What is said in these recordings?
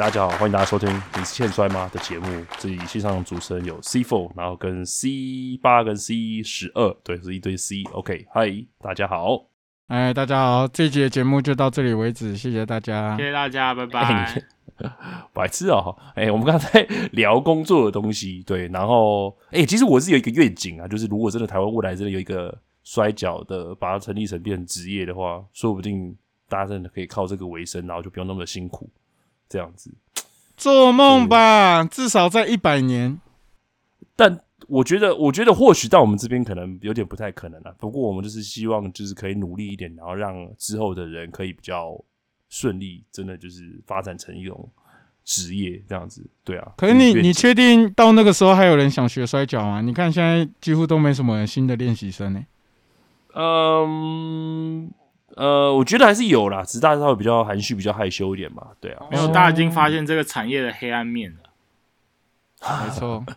大家好，欢迎大家收听《你是欠摔吗》的节目。这里线上主持人有 C Four，然后跟 C 八跟 C 十二，对，是一堆 C。OK，嗨，大家好。哎，大家好，这节节目就到这里为止，谢谢大家，谢谢大家，拜拜。白痴啊！哎，我们刚才聊工作的东西，对，然后哎，其实我是有一个愿景啊，就是如果真的台湾未来真的有一个摔跤的，把它成立成变成职业的话，说不定大家真的可以靠这个为生，然后就不用那么辛苦，这样子。做梦吧，至少在一百年。但我觉得，我觉得或许到我们这边可能有点不太可能了。不过我们就是希望，就是可以努力一点，然后让之后的人可以比较顺利，真的就是发展成一种职业这样子。对啊。可是你，你确定到那个时候还有人想学摔跤吗？你看现在几乎都没什么新的练习生呢。嗯。呃，我觉得还是有啦，只是大家会比较含蓄、比较害羞一点嘛。对啊，没有，大家已经发现这个产业的黑暗面了。没错。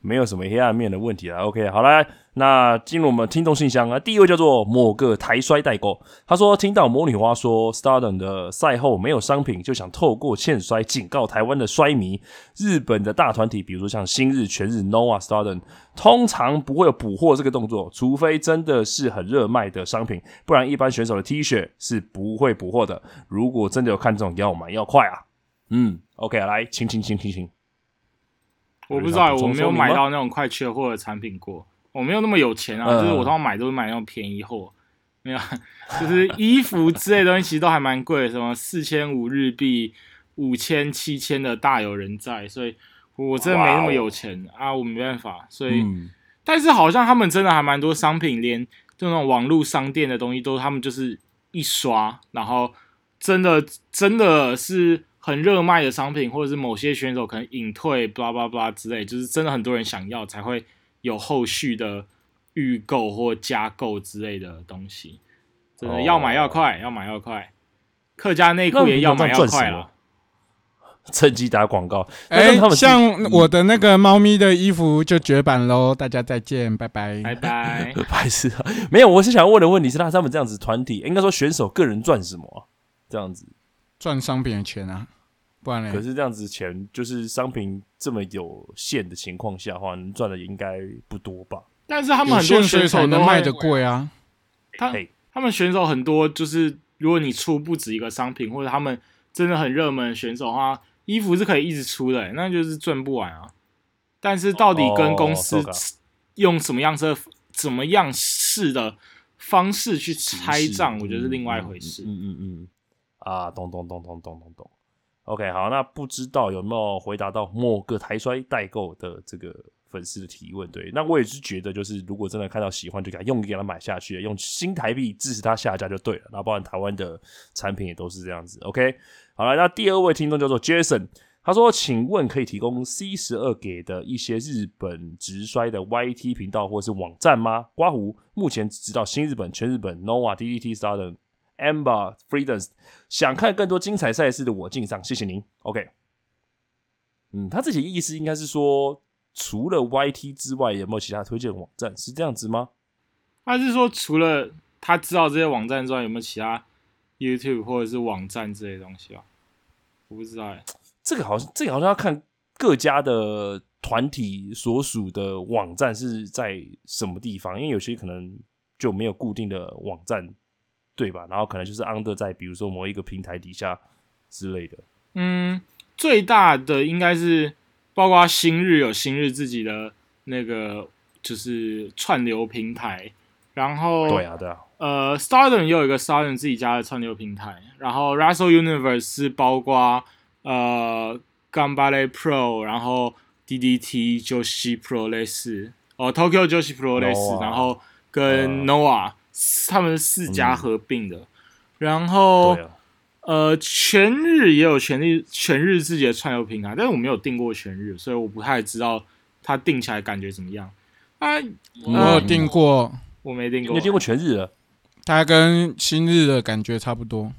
没有什么黑暗面的问题了。OK，好了，那进入我们听众信箱啊。第一位叫做某个台摔代购，他说听到魔女花说 Stardom 的赛后没有商品，就想透过欠摔警告台湾的衰迷。日本的大团体，比如说像新日、全日、Nova、Stardom，通常不会有补货这个动作，除非真的是很热卖的商品，不然一般选手的 T 恤是不会补货的。如果真的有看中，要买要快啊。嗯，OK，来，请请请请请。我不知道，我没有买到那种快缺货的产品过。我没有那么有钱啊，就是我通常买都是买那种便宜货，没有，就是衣服之类东西其实都还蛮贵，什么四千五日币、五千、七千的大有人在，所以我真的没那么有钱啊，我没办法。所以，但是好像他们真的还蛮多商品，连就那种网络商店的东西都他们就是一刷，然后真的真的是。很热卖的商品，或者是某些选手可能隐退，blah blah blah 之类，就是真的很多人想要，才会有后续的预购或加购之类的东西。真的要买要快，要买要快。客家内裤也要买要快了。趁机打广告。哎，像我的那个猫咪的衣服就绝版喽，大家再见，拜拜，拜拜。白痴啊！没有，我是想问的问题是，那他们这样子团体，应该说选手个人赚什么？这样子赚商品的钱啊。可是这样子钱就是商品这么有限的情况下的话，能赚的应该不多吧？但是他们很多选手能卖的贵啊。他他们选手很多，就是如果你出不止一个商品，或者他们真的很热门选手的话，衣服是可以一直出的，那就是赚不完啊。但是到底跟公司用什么样式、怎么样式的方式去拆账，我觉得是另外一回事。嗯嗯嗯，啊，咚咚咚咚咚咚咚。OK，好，那不知道有没有回答到某个台摔代购的这个粉丝的提问？对，那我也是觉得，就是如果真的看到喜欢，就给他用给他买下去，用新台币支持他下架就对了。那包含台湾的产品也都是这样子。OK，好了，那第二位听众叫做 Jason，他说：“请问可以提供 C 十二给的一些日本直摔的 YT 频道或是网站吗？”刮胡目前只知道新日本、全日本、Nova、DDT、Star 等。Amber Freedom 想看更多精彩赛事的我敬上，谢谢您。OK，嗯，他这些意思应该是说，除了 YT 之外，有没有其他推荐网站？是这样子吗？他是说，除了他知道这些网站之外，有没有其他 YouTube 或者是网站之类东西啊？我不知道哎，这个好像这个好像要看各家的团体所属的网站是在什么地方，因为有些可能就没有固定的网站。对吧？然后可能就是 under 在比如说某一个平台底下之类的。嗯，最大的应该是包括新日有新日自己的那个就是串流平台，然后对啊对啊，呃，Stardom 也有一个 Stardom 自己家的串流平台，然后 Russell Universe 是包括呃 Gambale Pro，然后 DDT Joshi Pro 类似哦 Tokyo Joshi Pro 类似，然后跟 Noah。他们四家合并的，然后呃，全日也有全日全日自己的串流平台，但是我没有订过全日，所以我不太知道它订起来感觉怎么样。啊，我有订过，我没订过，你订过全日的？它跟新日的感觉差不多。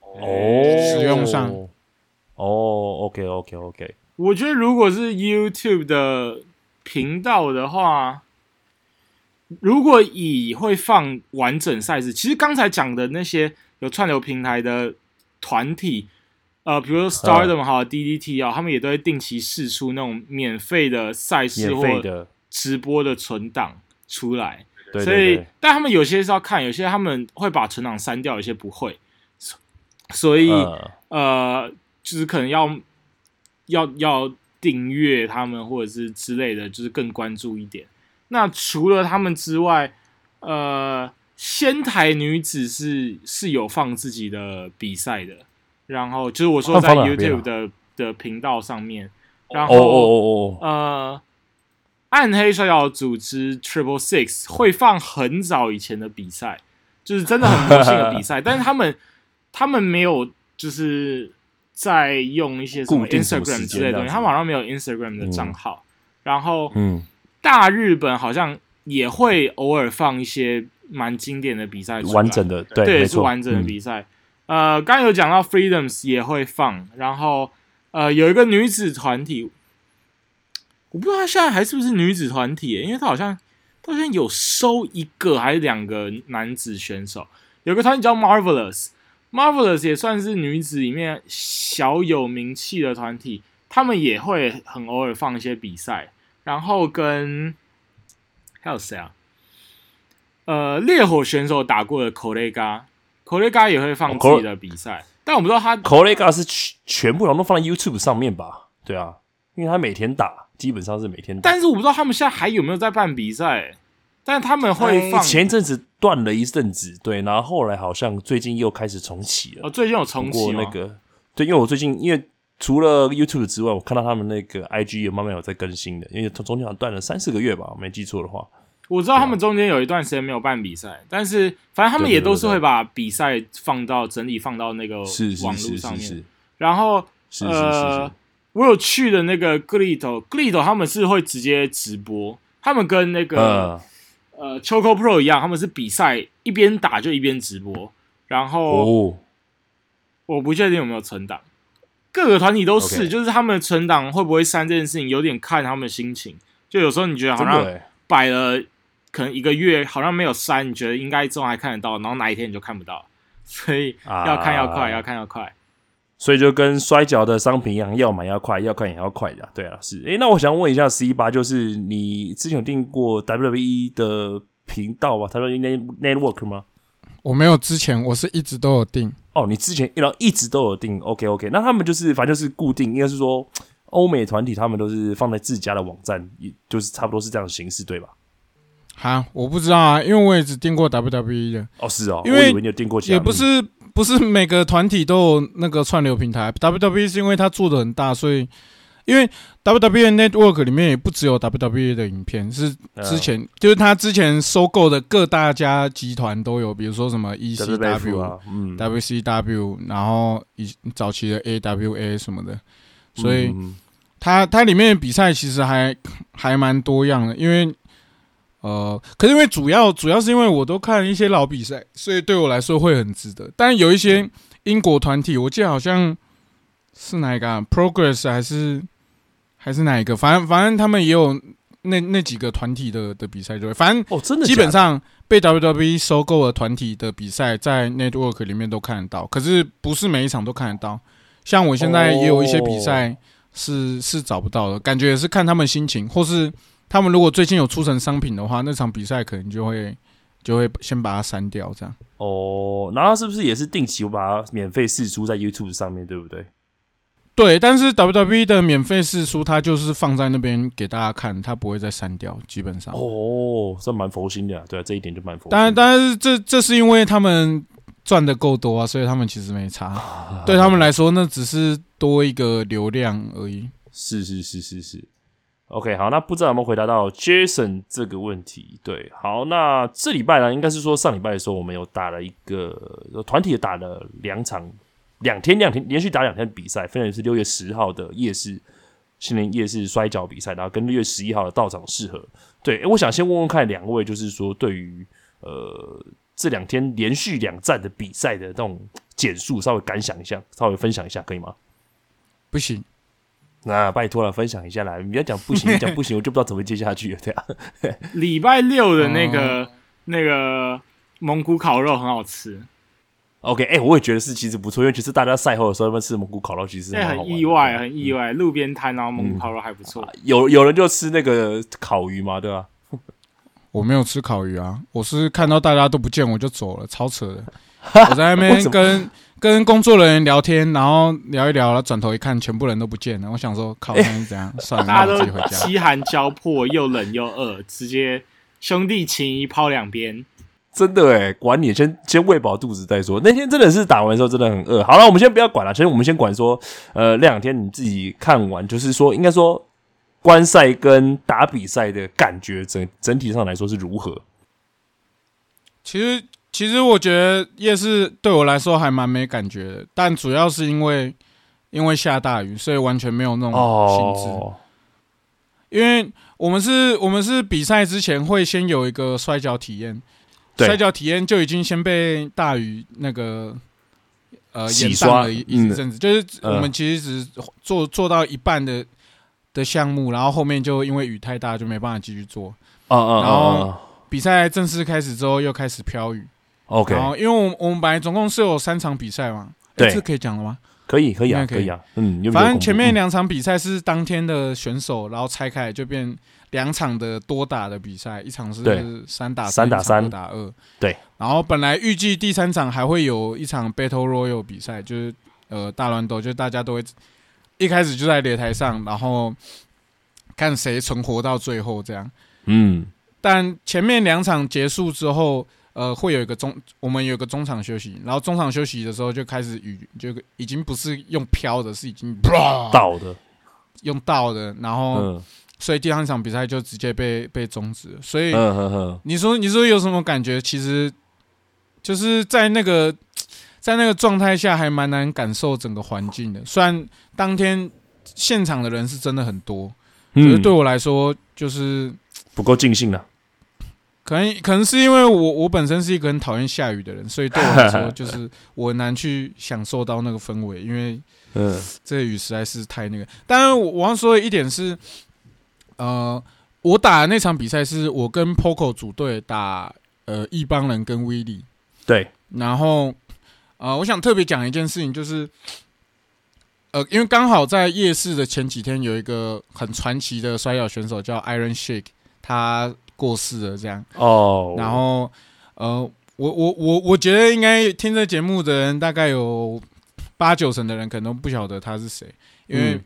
哦，使用上。哦，OK OK OK，我觉得如果是 YouTube 的频道的话。如果以会放完整赛事，其实刚才讲的那些有串流平台的团体，呃呃，比如说 Stardom 哈、DDT 啊，他们也都会定期试出那种免费的赛事或直播的存档出来。对所以但他们有些是要看，有些他们会把存档删掉，有些不会。所所以，呃呃，就是可能要要要订阅他们或者是之类的，就是更关注一点。那除了他们之外，呃，仙台女子是是有放自己的比赛的，然后就是我说在 YouTube 的的频道上面，然哦后哦哦哦，呃，暗黑摔跤组织 Triple Six 会放很早以前的比赛，就是真的很魔性的比赛，但是他们他们没有就是在用一些什么 Instagram 之类的东西，他们好像没有 Instagram 的账号。然后嗯，大日本好像也会偶尔放一些蛮经典的比赛完整的，对，对，没错，是完整的嗯比赛。呃，刚刚有讲到 Freedoms 也会放，然后呃有一个女子团体，我不知道她现在还是不是女子团体耶，因为她好像她好像有收一个还是两个男子选手，有个团体叫 Marvelous，Marvelous 也算是女子里面小有名气的团体，他们也会很偶尔放一些比赛，然后跟还有谁啊？呃，烈火选手打过的 Kolega，Kolega 也会放自己的比赛，但我不知道他 Collega 是全全部人都放在 YouTube 上面吧？对啊，因为他每天打，基本上是每天打。但是我不知道他们现在还有没有在办比赛，但他们会哎放。前一阵子断了一阵子，对，然后后来好像最近又开始重启了。哦，最近有重启过那个，对，因为我最近因为除了 YouTube 之外，我看到他们那个 IG 也慢慢有在更新的，因为中间好像断了三四个月吧，我没记错的话。我知道他们中间有一段时间没有办比赛，但是反正他们也都是会把比赛放到整理放到那个网是是是络上面。然后是是是呃是，，我有去的那个 Glito，Glito 他们是会直接直播，他们跟那个、嗯，呃 Choco Pro 一样，他们是比赛一边打就一边直播，然后。哦，我不确定有没有存档，各个团体都是就是他们的存档会不会删这件事情，有点看他们的心情。就有时候你觉得好像摆了可能一个月，好像没有删，你觉得应该之后还看得到，然后哪一天你就看不到，所以要看要快，啊要看要快。所以就跟摔跤的商品一样，要买要快，要看也要快的啊。对啊，是。诶，那我想问一下 C 八，就是你之前有订过 WWE 的频道吧？WWE Network 吗？我没有之前，我是一直都有订。哦，你之前然后一直都有订，OK OK，那他们就是反正就是固定，应该是说欧美团体他们都是放在自家的网站，也就是差不多是这样的形式，对吧？哈，我不知道啊，因为我也只订过 WWE 的，哦，是哦，因为我以为你有订过其他，也不是不是每个团体都有那个串流平台。WWE 是因为它做的很大，所以因为 WWE Network 里面也不只有 WWE 的影片，是嗯之前、就是他之前收购的各大家集团都有，比如说什么 E WWF ECW、啊，嗯，WCW，然后以早期的 AWA 什么的，所以。嗯它它里面的比赛其实还还蛮多样的，因为呃，可是因为主要主要是因为我都看一些老比赛，所以对我来说会很值得。但有一些英国团体，我记得好像是哪一个、啊、Progress 还是还是哪一个，反正反正他们也有那那几个团体的的比赛，对，反正哦，真的基本上被 WWE 收购的团体的比赛，在 Network 里面都看得到，可是不是每一场都看得到。像我现在也有一些比赛是、是找不到的，感觉也是看他们心情，或是他们如果最近有出成商品的话，那场比赛可能就会就会先把它删掉，这样。哦，然后是不是也是定期我把它免费试出在 YouTube 上面，对不对？对，但是 WWE 的免费试书，它就是放在那边给大家看，它不会再删掉，基本上。哦，这蛮佛心的啊，对啊，这一点就蛮佛心然，当然是这这是因为他们赚的够多啊，所以他们其实没差。对他们来说，那只是多一个流量而已。是是是是是，OK，好，那不知道有没有回答到 Jason 这个问题？对，好，那这礼拜呢，应该是说上礼拜的时候，我们有打了一个团体打了两场，两天两天连续打两天的比赛，分别是六月十号的夜市新年夜市摔跤比赛，然后跟六月十一号的道场适合。对，诶我想先问问看两位，就是说对于呃这两天连续两站的比赛的那种减速，稍微感想一下，稍微分享一下，可以吗？不行，那拜托了，分享一下啦！你要讲不行，你讲不行，我就不知道怎么接下去了，对啊。礼拜六的那个、那个蒙古烤肉很好吃，OK，哎，我也觉得是其实不错，因为其实大家赛后的时候吃蒙古烤肉，其实很意外，很意外，路边摊然后蒙古烤肉还不错。有有人就吃那个烤鱼嘛，对吧？我没有吃烤鱼啊，我是看到大家都不见我就走了，超扯的。我在那边跟跟工作人员聊天，然后聊一聊，然后转头一看，全部人都不见了。我想说，靠，是怎样？算了，大家都回家。饥寒交迫，又冷又饿，直接兄弟情谊抛两边。真的哎，管你，先先喂饱肚子再说。那天真的是打完之后真的很饿。好了，我们先不要管了，其实我们先管说，呃，那两天你自己看完，就是说，应该说观赛跟打比赛的感觉，整整体上来说是如何？其实。其实我觉得夜市对我来说还蛮没感觉的，但主要是因为因为下大雨，所以完全没有那种兴致。因为我们是我们是比赛之前会先有一个摔跤体验，摔跤体验就已经先被大雨那个呃洗刷了一一阵子，就是我们其实只做做到一半的的项目，然后后面就因为雨太大就没办法继续做。嗯嗯，然后比赛正式开始之后又开始飘雨。OK，然后因为我我们本来总共是有三场比赛嘛，对，这可以讲了吗？可以，可以啊，可以。啊，嗯，反正前面两场比赛是当天的选手，然后拆开就变两场的多打的比赛，一场是三打三打三打二，对。然后本来预计第三场还会有一场 Battle Royal 比赛，就是呃大乱斗，就大家都会一开始就在擂台上，然后看谁存活到最后这样。嗯，但前面两场结束之后。呃，会有一个中，我们有个中场休息，然后中场休息的时候就开始雨，就已经不是用飘的，是已经倒的，用倒的，然后所以第二场比赛就直接被被终止。所以你说你说有什么感觉？其实就是在那个在那个状态下还蛮难感受整个环境的。虽然当天现场的人是真的很多，可是对我来说就是不够尽兴了。可能可能是因为我我本身是一个很讨厌下雨的人，所以对我来说就是 我难去享受到那个氛围，因为嗯，这雨实在是太那个。当然，我要说的一点是，呃，我打的那场比赛是我跟 Poco 组队打，呃，一帮人跟威利对，然后呃，我想特别讲一件事情，就是呃，因为刚好在夜市的前几天有一个很传奇的摔跤选手叫 Iron Shake，他。过世了，这样哦。然后，呃，我我我我觉得应该听这节目的人，大概有八九成的人可能不晓得他是谁，因为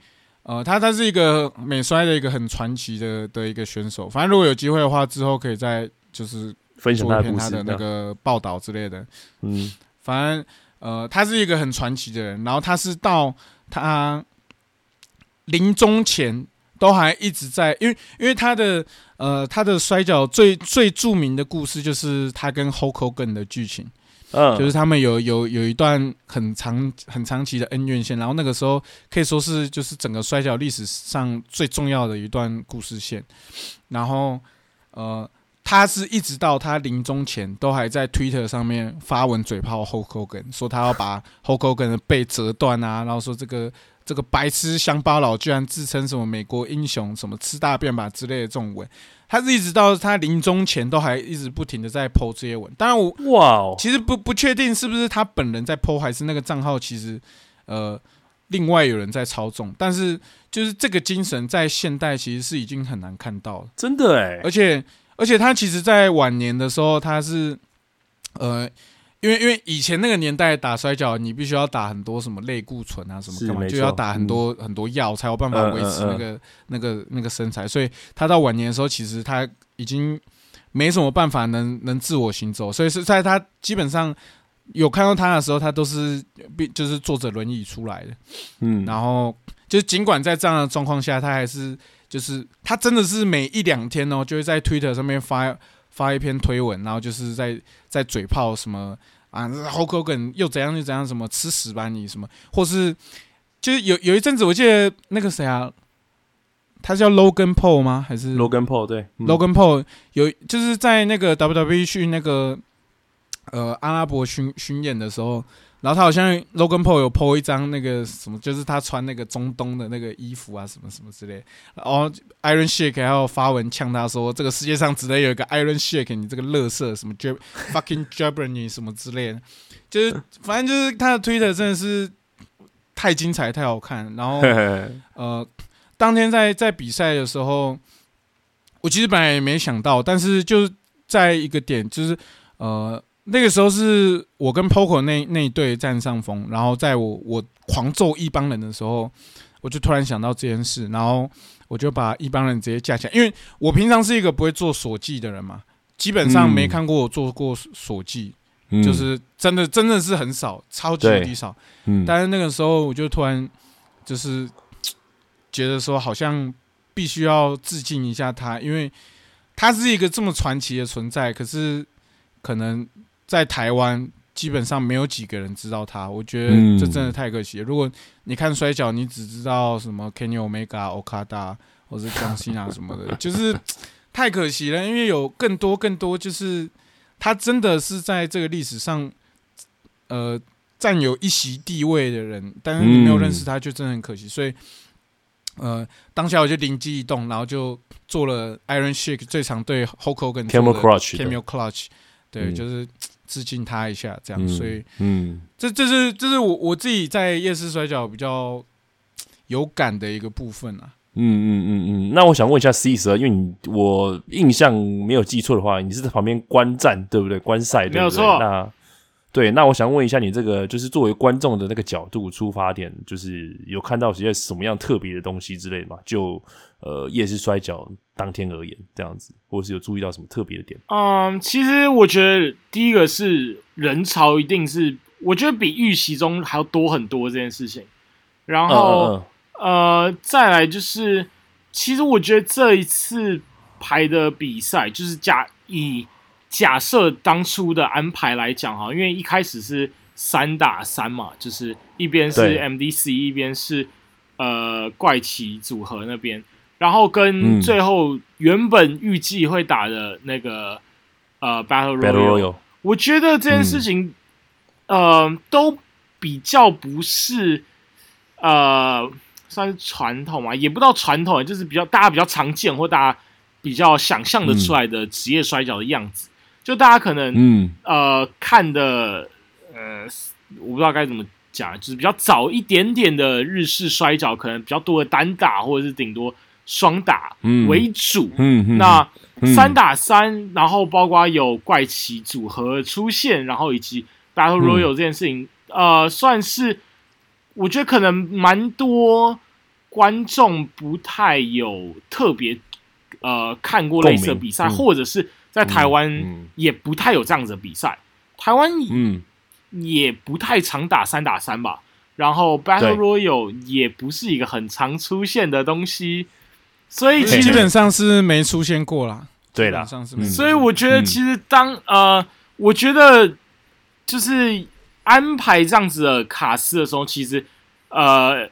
呃，他他是一个美摔的一个很传奇的的一个选手。反正如果有机会的话，之后可以再就是分享他的那个报道之类的。嗯，反正呃，他是一个很传奇的人。然后他是到他临终前。都还一直在，因为因为他的呃他的摔跤最最著名的故事就是他跟 Hulk Hogan 的剧情，嗯，就是他们有有有一段很长很长期的恩怨线，然后那个时候可以说是就是整个摔角历史上最重要的一段故事线，然后呃他是一直到他临终前都还在 Twitter 上面发文嘴炮 Hulk Hogan，说他要把 Hulk Hogan 的背折断啊，然后说这个。这个白痴乡巴佬居然自称什么美国英雄，什么吃大便吧之类的这种文，他是一直到他临终前都还一直不停的在剖这些文。当然我哇，其实不不确定是不是他本人在剖，还是那个账号其实呃另外有人在操纵。但是就是这个精神在现代其实是已经很难看到了，真的哎。而且而且他其实在晚年的时候他是呃。因为因为以前那个年代打摔跤，你必须要打很多什么类固醇啊什么干嘛，就要打很多很多药才有办法维持那个那个那个身材。所以他到晚年的时候，其实他已经没什么办法能能自我行走。所以是在他基本上有看到他的时候，他都是必就是坐着轮椅出来的。嗯，然后就尽管在这样的状况下，他还是就是他真的是每一两天哦，就会在 Twitter 上面发发一篇推文，然后就是在在嘴炮什么。啊，好口梗又怎样又怎样？什么吃屎吧你什么？或是就是有有一阵子，我记得那个谁啊，他叫 Logan Paul 吗？还是 Logan Paul？对，Logan Paul 有就是在那个 WWE 去那个呃阿拉伯巡巡演的时候，然后他好像 Logan Paul 有 po 一张那个什么，就是他穿那个中东的那个衣服啊，什么什么之类。然后 Iron Shake 还有发文呛他说，这个世界上只能有一个 Iron Shake，你这个乐色什么 J fucking Jabrani 什么之类的，就是反正就是他的 Twitter 真的是太精彩太好看。然后 呃，当天在在比赛的时候，我其实本来也没想到，但是就是在一个点，就是呃。那个时候是我跟 Poco 那那一队占上风，然后在我我狂揍一帮人的时候，我就突然想到这件事，然后我就把一帮人直接架起来，因为我平常是一个不会做锁技的人嘛，基本上没看过我做过锁技，就是真的真的是很少，超级无敌少。嗯，但是那个时候我就突然就是觉得说，好像必须要致敬一下他，因为他是一个这么传奇的存在，可是可能。在台湾基本上没有几个人知道他，我觉得这真的太可惜了。如果你看摔跤，你只知道什么 Kenny Omega、Okada 或是江西啊什么的，就是太可惜了。因为有更多更多，就是他真的是在这个历史上，呃，占有一席地位的人，但是你没有认识他，就真的很可惜。所以，呃，当下我就灵机一动，然后就做了 Iron Shake 最常对 Hulk Hogan Camel Clutch Camel Clutch，对，就是。致敬他一下，这样，所以，嗯，这这是这是我我自己在夜市摔跤比较 有感的一个部分啊。嗯嗯嗯嗯，那我想问一下 C 十二，因为你我印象没有记错的话，你是在旁边观战对不对？观赛没有错。那对，那我想问一下你这个，就是作为观众的那个角度出发点，就是有看到一些什么样特别的东西之类的吗？就呃夜市摔跤。当天而言，这样子，或者是有注意到什么特别的点？嗯，其实我觉得第一个是人潮一定是，我觉得比预期中还要多很多这件事情。然后，呃，再来就是，其实我觉得这一次排的比赛，就是假以假设当初的安排来讲哈，因为一开始是三打三嘛，就是一边是 MDC，一边是呃怪奇组合那边。然后跟最后原本预计会打的那个呃 Battle Royale，我觉得这件事情呃都比较不是呃算是传统嘛，也不到传统，就是比较大家比较常见或大家比较想象的出来的职业摔跤的样子。就大家可能嗯。呃看的呃我不知道该怎么讲，就是比较早一点点的日式摔跤，可能比较多的单打或者是顶多。双打为主，嗯那三打三，然后包括有怪奇组合出现，然后以及 Battle Royal 这件事情，呃，算是我觉得可能蛮多观众不太有特别呃看过类似的比赛，或者是在台湾也不太有这样子的比赛，台湾嗯。也不太常打三打三吧，然后 Battle Royal 也不是一个很常出现的东西。所以基本上是没出现过啦。对啦，所以我觉得其实当呃，我觉得就是安排这样子的卡司的时候，其实呃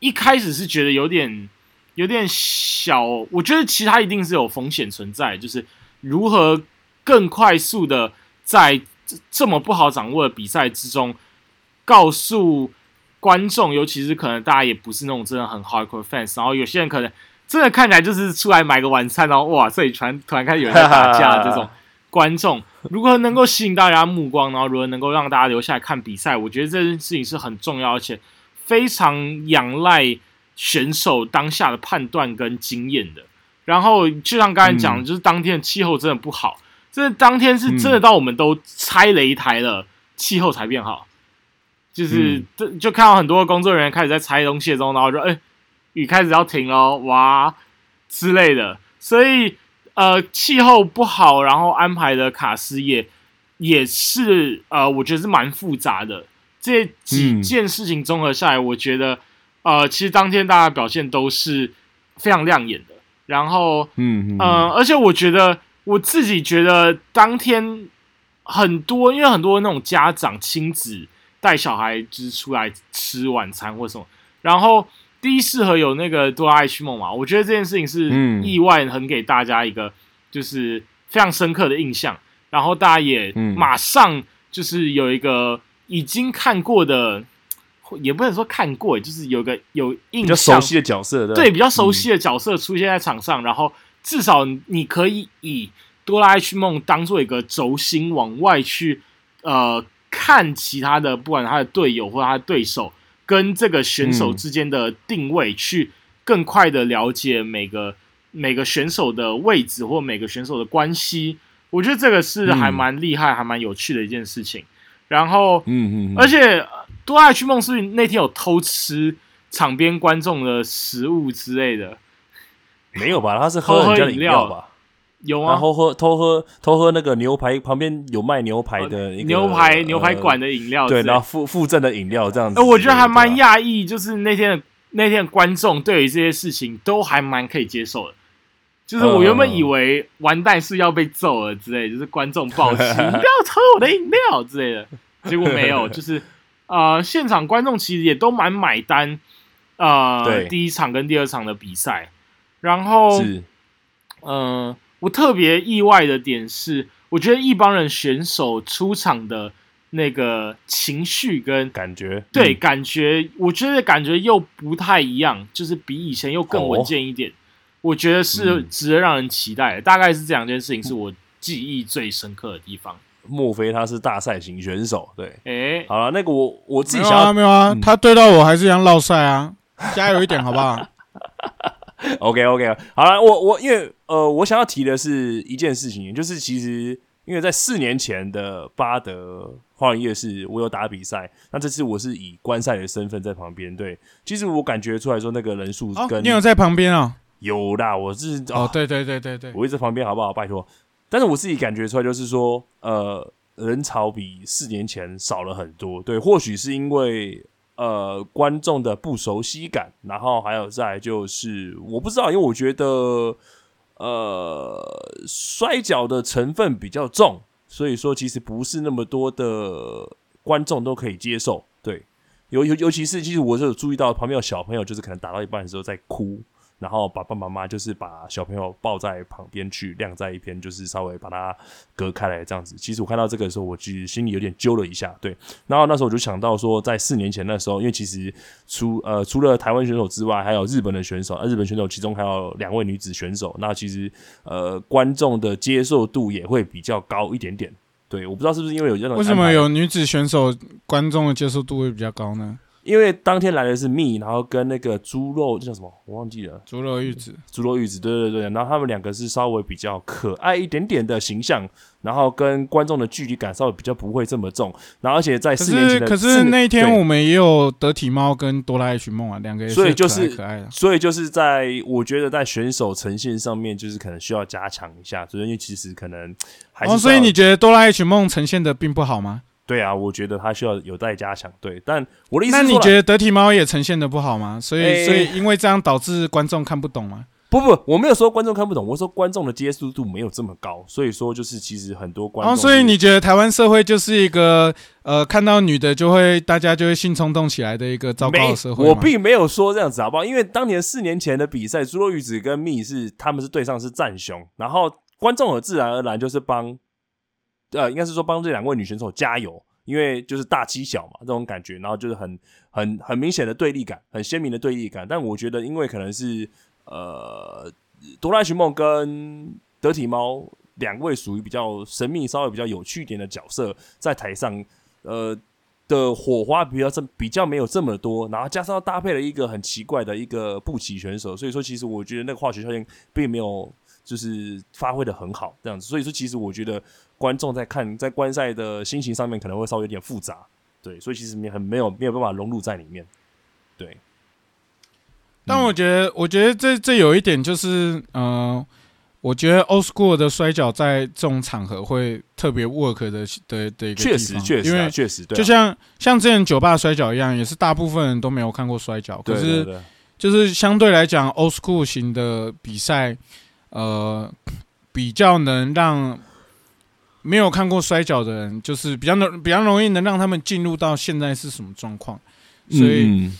一开始是觉得有点有点小，我觉得其他一定是有风险存在，就是如何更快速的在这么不好掌握的比赛之中，告诉观众，尤其是可能大家也不是那种真的很 hardcore fans，然后有些人可能。真的看起来就是出来买个晚餐，然后哇，这里突然突然开始有人打架，这种观众如何能够吸引大家目光，然后如何能够让大家留下来看比赛？我觉得这件事情是很重要，而且非常仰赖选手当下的判断跟经验的。然后就像刚才讲的，就是当天的气候真的不好，真的当天是真的到我们都拆擂台了，气候才变好。就是这就看到很多工作人员开始在拆东西的时候，然后就：“哎。”雨开始要停了，哇之类的，所以呃气候不好，然后安排的卡司也也是呃，我觉得是蛮复杂的。这几件事情综合下来，我觉得呃，其实当天大家表现都是非常亮眼的。然后嗯嗯，而且我觉得我自己觉得当天很多，因为很多那种家长亲子带小孩就是出来吃晚餐或什么，然后。第一适合有那个哆啦 A 梦嘛？我觉得这件事情是意外很给大家一个就是非常深刻的印象。然后大家也马上就是有一个已经看过的，也不能说看过，就是有个有印象熟悉的角色，对，比较熟悉的角色出现在场上，然后至少你可以以哆啦 A 梦当做一个轴心往外去呃看其他的，不管他的队友或他的对手跟这个选手之间的定位，去更快的了解每个每个选手的位置或每个选手的关系。我觉得这个是还蛮厉害、还蛮有趣的一件事情。然后，嗯嗯，而且多爱去梦是不是那天有偷吃场边观众的食物之类的？没有吧？他是喝人家饮料吧？有啊，然后喝偷喝偷喝那个牛排旁边有卖牛排的牛排牛排馆的饮料，对，然后附附赠的饮料这样子。我觉得还蛮讶异，就是那天的那天的观众对于这些事情都还蛮可以接受的。就是我原本以为完蛋是要被揍了之类，就是观众暴起，你不要偷我的饮料之类的。结果没有，就是呃，现场观众其实也都蛮买单。呃，第一场跟第二场的比赛，然后，嗯，我特别意外的点是，我觉得一帮人选手出场的那个情绪跟感觉，对，感觉，我觉得感觉又不太一样，就是比以前又更稳健一点。我觉得是值得让人期待的，大概是这两件事情是我记忆最深刻的地方。莫非他是大赛型选手？对，哎，好了，那个我我自己想要没有啊，他对到我还是一样落赛啊，加油一点好不好？OK OK，好了，我我因为呃，我想要提的是一件事情，就是其实因为在四年前的巴德花园夜市，我有打比赛，那这次我是以观赛的身份在旁边。对，其实我感觉出来说那个人数跟你有在旁边啊。有啦，我是哦，对对对对对，我一直旁边好不好？拜托，但是我自己感觉出来就是说，呃，人潮比四年前少了很多。对，或许是因为呃观众的不熟悉感，然后还有再就是我不知道，因为我觉得呃摔跤的成分比较重，所以说其实不是那么多的观众都可以接受。对，尤尤尤其是其实我是有注意到旁边有小朋友，就是可能打到一半的时候在哭。然后爸爸妈妈就是把小朋友抱在旁边去晾在一边，就是稍微把它隔开来这样子。其实我看到这个的时候，我其实心里有点揪了一下。对，然后那时候我就想到说，在四年前那时候，因为其实除呃除了台湾选手之外，还有日本的选手，啊日本选手其中还有两位女子选手，那其实呃观众的接受度也会比较高一点点。对，我不知道是不是因为有这种为什么有女子选手观众的接受度会比较高呢？因为当天来的是蜜，然后跟那个猪肉叫什么？我忘记了，猪肉玉子，猪肉玉子，对对对，然后他们两个是稍微比较可爱一点点的形象，然后跟观众的距离感稍微比较不会这么重，然后而且在四年前的，可是那天我们也有得体猫跟哆啦 A 梦啊，两个所以就是可爱的，所以就是在我觉得在选手呈现上面，就是可能需要加强一下，所以因为其实可能还是，所以你觉得哆啦 A 梦呈现的并不好吗？对啊，我觉得他需要有待加强。对，但我的意思，那你觉得得体猫也呈现的不好吗？所以，所以因为这样导致观众看不懂吗？不不，我没有说观众看不懂，我说观众的接受度没有这么高。所以说，就是其实很多观众，所以你觉得台湾社会就是一个呃，看到女的就会大家就会性冲动起来的一个糟糕的社会？我并没有说这样子，好不好？因为当年四年前的比赛，猪肉玉子跟蜜是他们是对上是战雄，然后观众很自然而然就是帮，呃，应该是说帮这两位女选手加油。因为就是大欺小嘛，这种感觉，然后就是很很很明显的对立感，很鲜明的对立感。但我觉得，因为可能是呃，哆啦 A 梦跟得体猫两位属于比较神秘、稍微比较有趣一点的角色，在台上呃的火花比较这比较没有这么多，然后加上搭配了一个很奇怪的一个布奇选手，所以说其实我觉得那个化学效应并没有就是发挥的很好这样子。所以说，其实我觉得。观众在看在观赛的心情上面可能会稍微有点复杂，对，所以其实你很没有没有办法融入在里面，对。但我觉得，我觉得这这有一点就是，嗯，我觉得 old school 的摔跤在这种场合会特别 work 的的的一个确实确实，因为确实，就像像之前酒吧摔跤一样，也是大部分人都没有看过摔跤，可是就是相对来讲，old school 型的比赛，呃，比较能让。没有看过摔跤的人，就是比较能比较容易能让他们进入到现在是什么状况，所以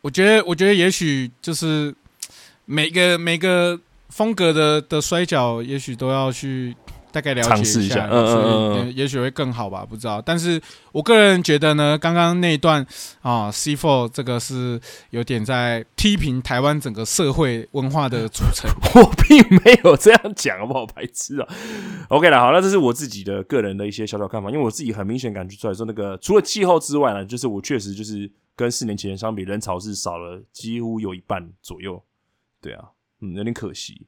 我觉得，我觉得也许就是每个每个风格的的摔跤，也许都要去大概了解一下，嗯嗯嗯，也许会更好吧，不知道。但是我个人觉得呢，刚刚那一段啊，C Four 这个是有点在批评台湾整个社会文化的组成。我并没有这样讲，好不好？白痴啊！OK 了，好，那这是我自己的个人的一些小小看法，因为我自己很明显感觉出来说，那个除了气候之外呢，就是我确实就是跟四年前相比，人潮是少了几乎有一半左右。对啊，嗯，有点可惜。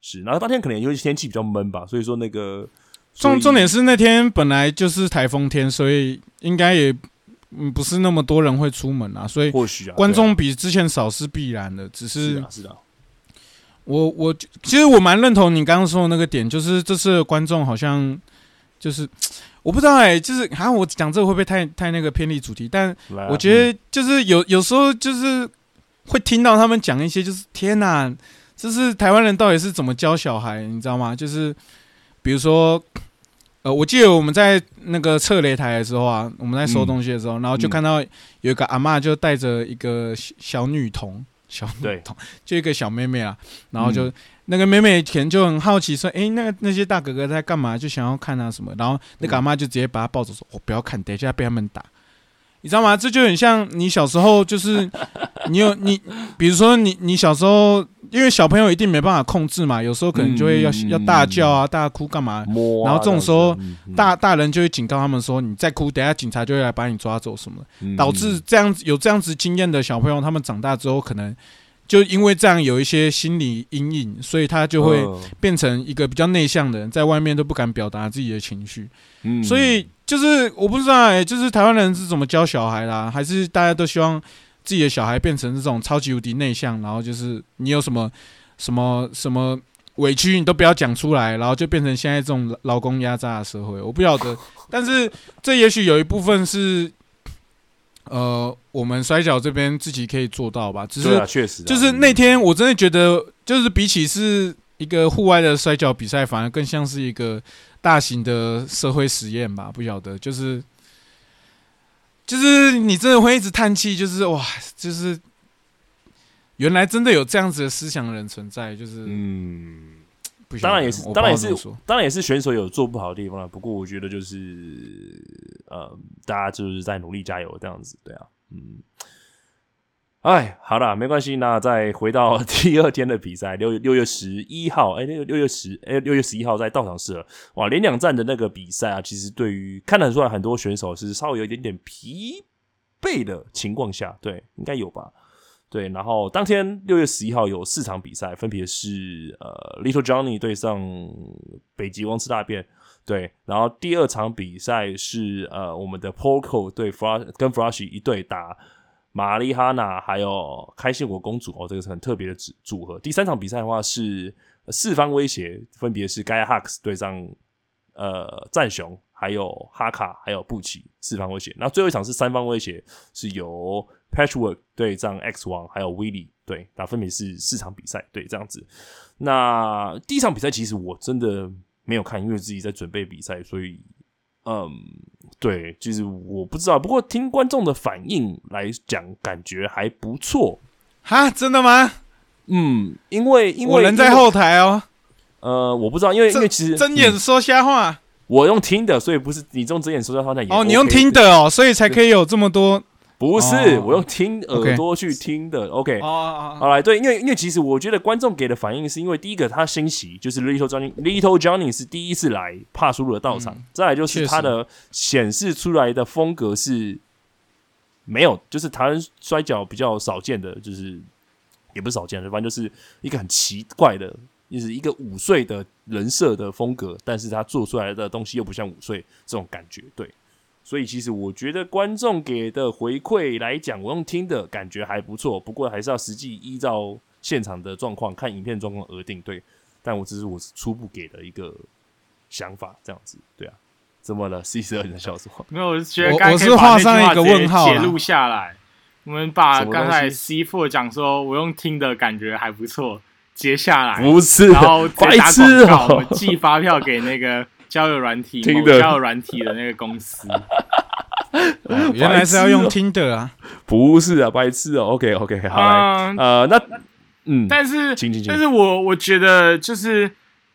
是，然后当天可能因为天气比较闷吧，所以说那个重重点是那天本来就是台风天，所以应该也嗯不是那么多人会出门啊，所以或许啊观众比之前少是必然的，只是。我我其实我蛮认同你刚刚说的那个点，就是这次观众好像就是我不知道哎，就是好像我讲这个会不会太太那个偏离主题？但我觉得就是有有时候就是会听到他们讲一些，就是天哪。就是台湾人到底是怎么教小孩，你知道吗？就是比如说，呃，我记得我们在那个测擂台的时候啊，我们在收东西的时候，然后就看到有一个阿妈就带着一个小女童，小女童，就一个小妹妹啊，然后就那个妹妹可能就很好奇说，哎，那那些大哥哥在干嘛？就想要看啊什么，然后那个阿妈就直接把她抱走，说，我不要看，等一下被他们打。你知道吗？这就很像你小时候，就是你有你，比如说你你小时候，因为小朋友一定没办法控制嘛，有时候可能就会要要大叫啊、大哭干嘛，然后这种时候大大人就会警告他们说：“你再哭，等下警察就会来把你抓走什么。”导致这样子有这样子经验的小朋友，他们长大之后可能就因为这样有一些心理阴影，所以他就会变成一个比较内向的人，在外面都不敢表达自己的情绪。嗯，所以。就是我不知道哎，就是台湾人是怎么教小孩啦？还是大家都希望自己的小孩变成这种超级无敌内向，然后就是你有什么什么什么委屈你都不要讲出来，然后就变成现在这种劳工压榨的社会。我不晓得，但是这也许有一部分是呃，我们摔跤这边自己可以做到吧？只是确实，就是那天我真的觉得，就是比起是一个户外的摔跤比赛，反而更像是一个。大型的社会实验吧，不晓得，就是就是你真的会一直叹气，就是哇，就是原来真的有这样子的思想的人存在，就是嗯，当然也是，当然也是，当然也是选手有做不好的地方了。不过我觉得就是呃，大家就是在努力加油这样子，对啊，嗯。哎，好了，没关系。那再回到 第二天的比赛，六六月十一号，哎，六六月十，哎，六月十一号在道场室了。哇，连两站的那个比赛啊，其实对于看得出来，很多选手是稍微有一点点疲惫的情况下，对，应该有吧？对。然后当天六月十一号有四场比赛，分别是呃，Little Johnny 对上北极王吃大便，对。然后第二场比赛是呃，我们的 Poco 对 Flash 跟 Flash 一对打。玛丽哈娜还有开心果公主哦，这个是很特别的组组合。第三场比赛的话是四方威胁，分别是 Gaia Hux 对上呃战熊，还有哈卡，还有布奇四方威胁。那最后一场是三方威胁，是由 Patchwork 对上 X 王，还有 Willie 对，那分别是四场比赛对这样子。那第一场比赛其实我真的没有看，因为自己在准备比赛，所以。嗯，对，就是我不知道，不过听观众的反应来讲，感觉还不错哈，真的吗？嗯，因为因为我人在后台哦。呃，我不知道，因为因为其实睁眼说瞎话，我用听的，所以不是你用睁眼说瞎话那哦，你用听的哦，所以才可以有这么多。不是，我用听耳朵去听的。OK，好来，对，因为因为其实我觉得观众给的反应是因为第一个他欣喜，就是 Little Johnny，Little Johnny 是第一次来帕苏鲁的道场，再来就是他的显示出来的风格是没有，就是台湾摔跤比较少见的，就是也不是少见的，反正就是一个很奇怪的，就是一个五岁的人设的风格，但是他做出来的东西又不像五岁这种感觉，对。所以其实我觉得观众给的回馈来讲，我用听的感觉还不错。不过还是要实际依照现场的状况、看影片状况而定。对，但我只是我是初步给的一个想法，这样子。对啊，怎么了？C 十二在笑什么？没有，我是觉得我是画上一个问号，写录下来。我们把刚才 C four 讲说我用听的感觉还不错，接下来不是，然后再打广告，寄发票给那个。交友软体，交友软体的那个公司，原来是要用听的啊？不是啊，白痴哦。OK，OK，好，呃，那嗯，但是，但是我我觉得就是，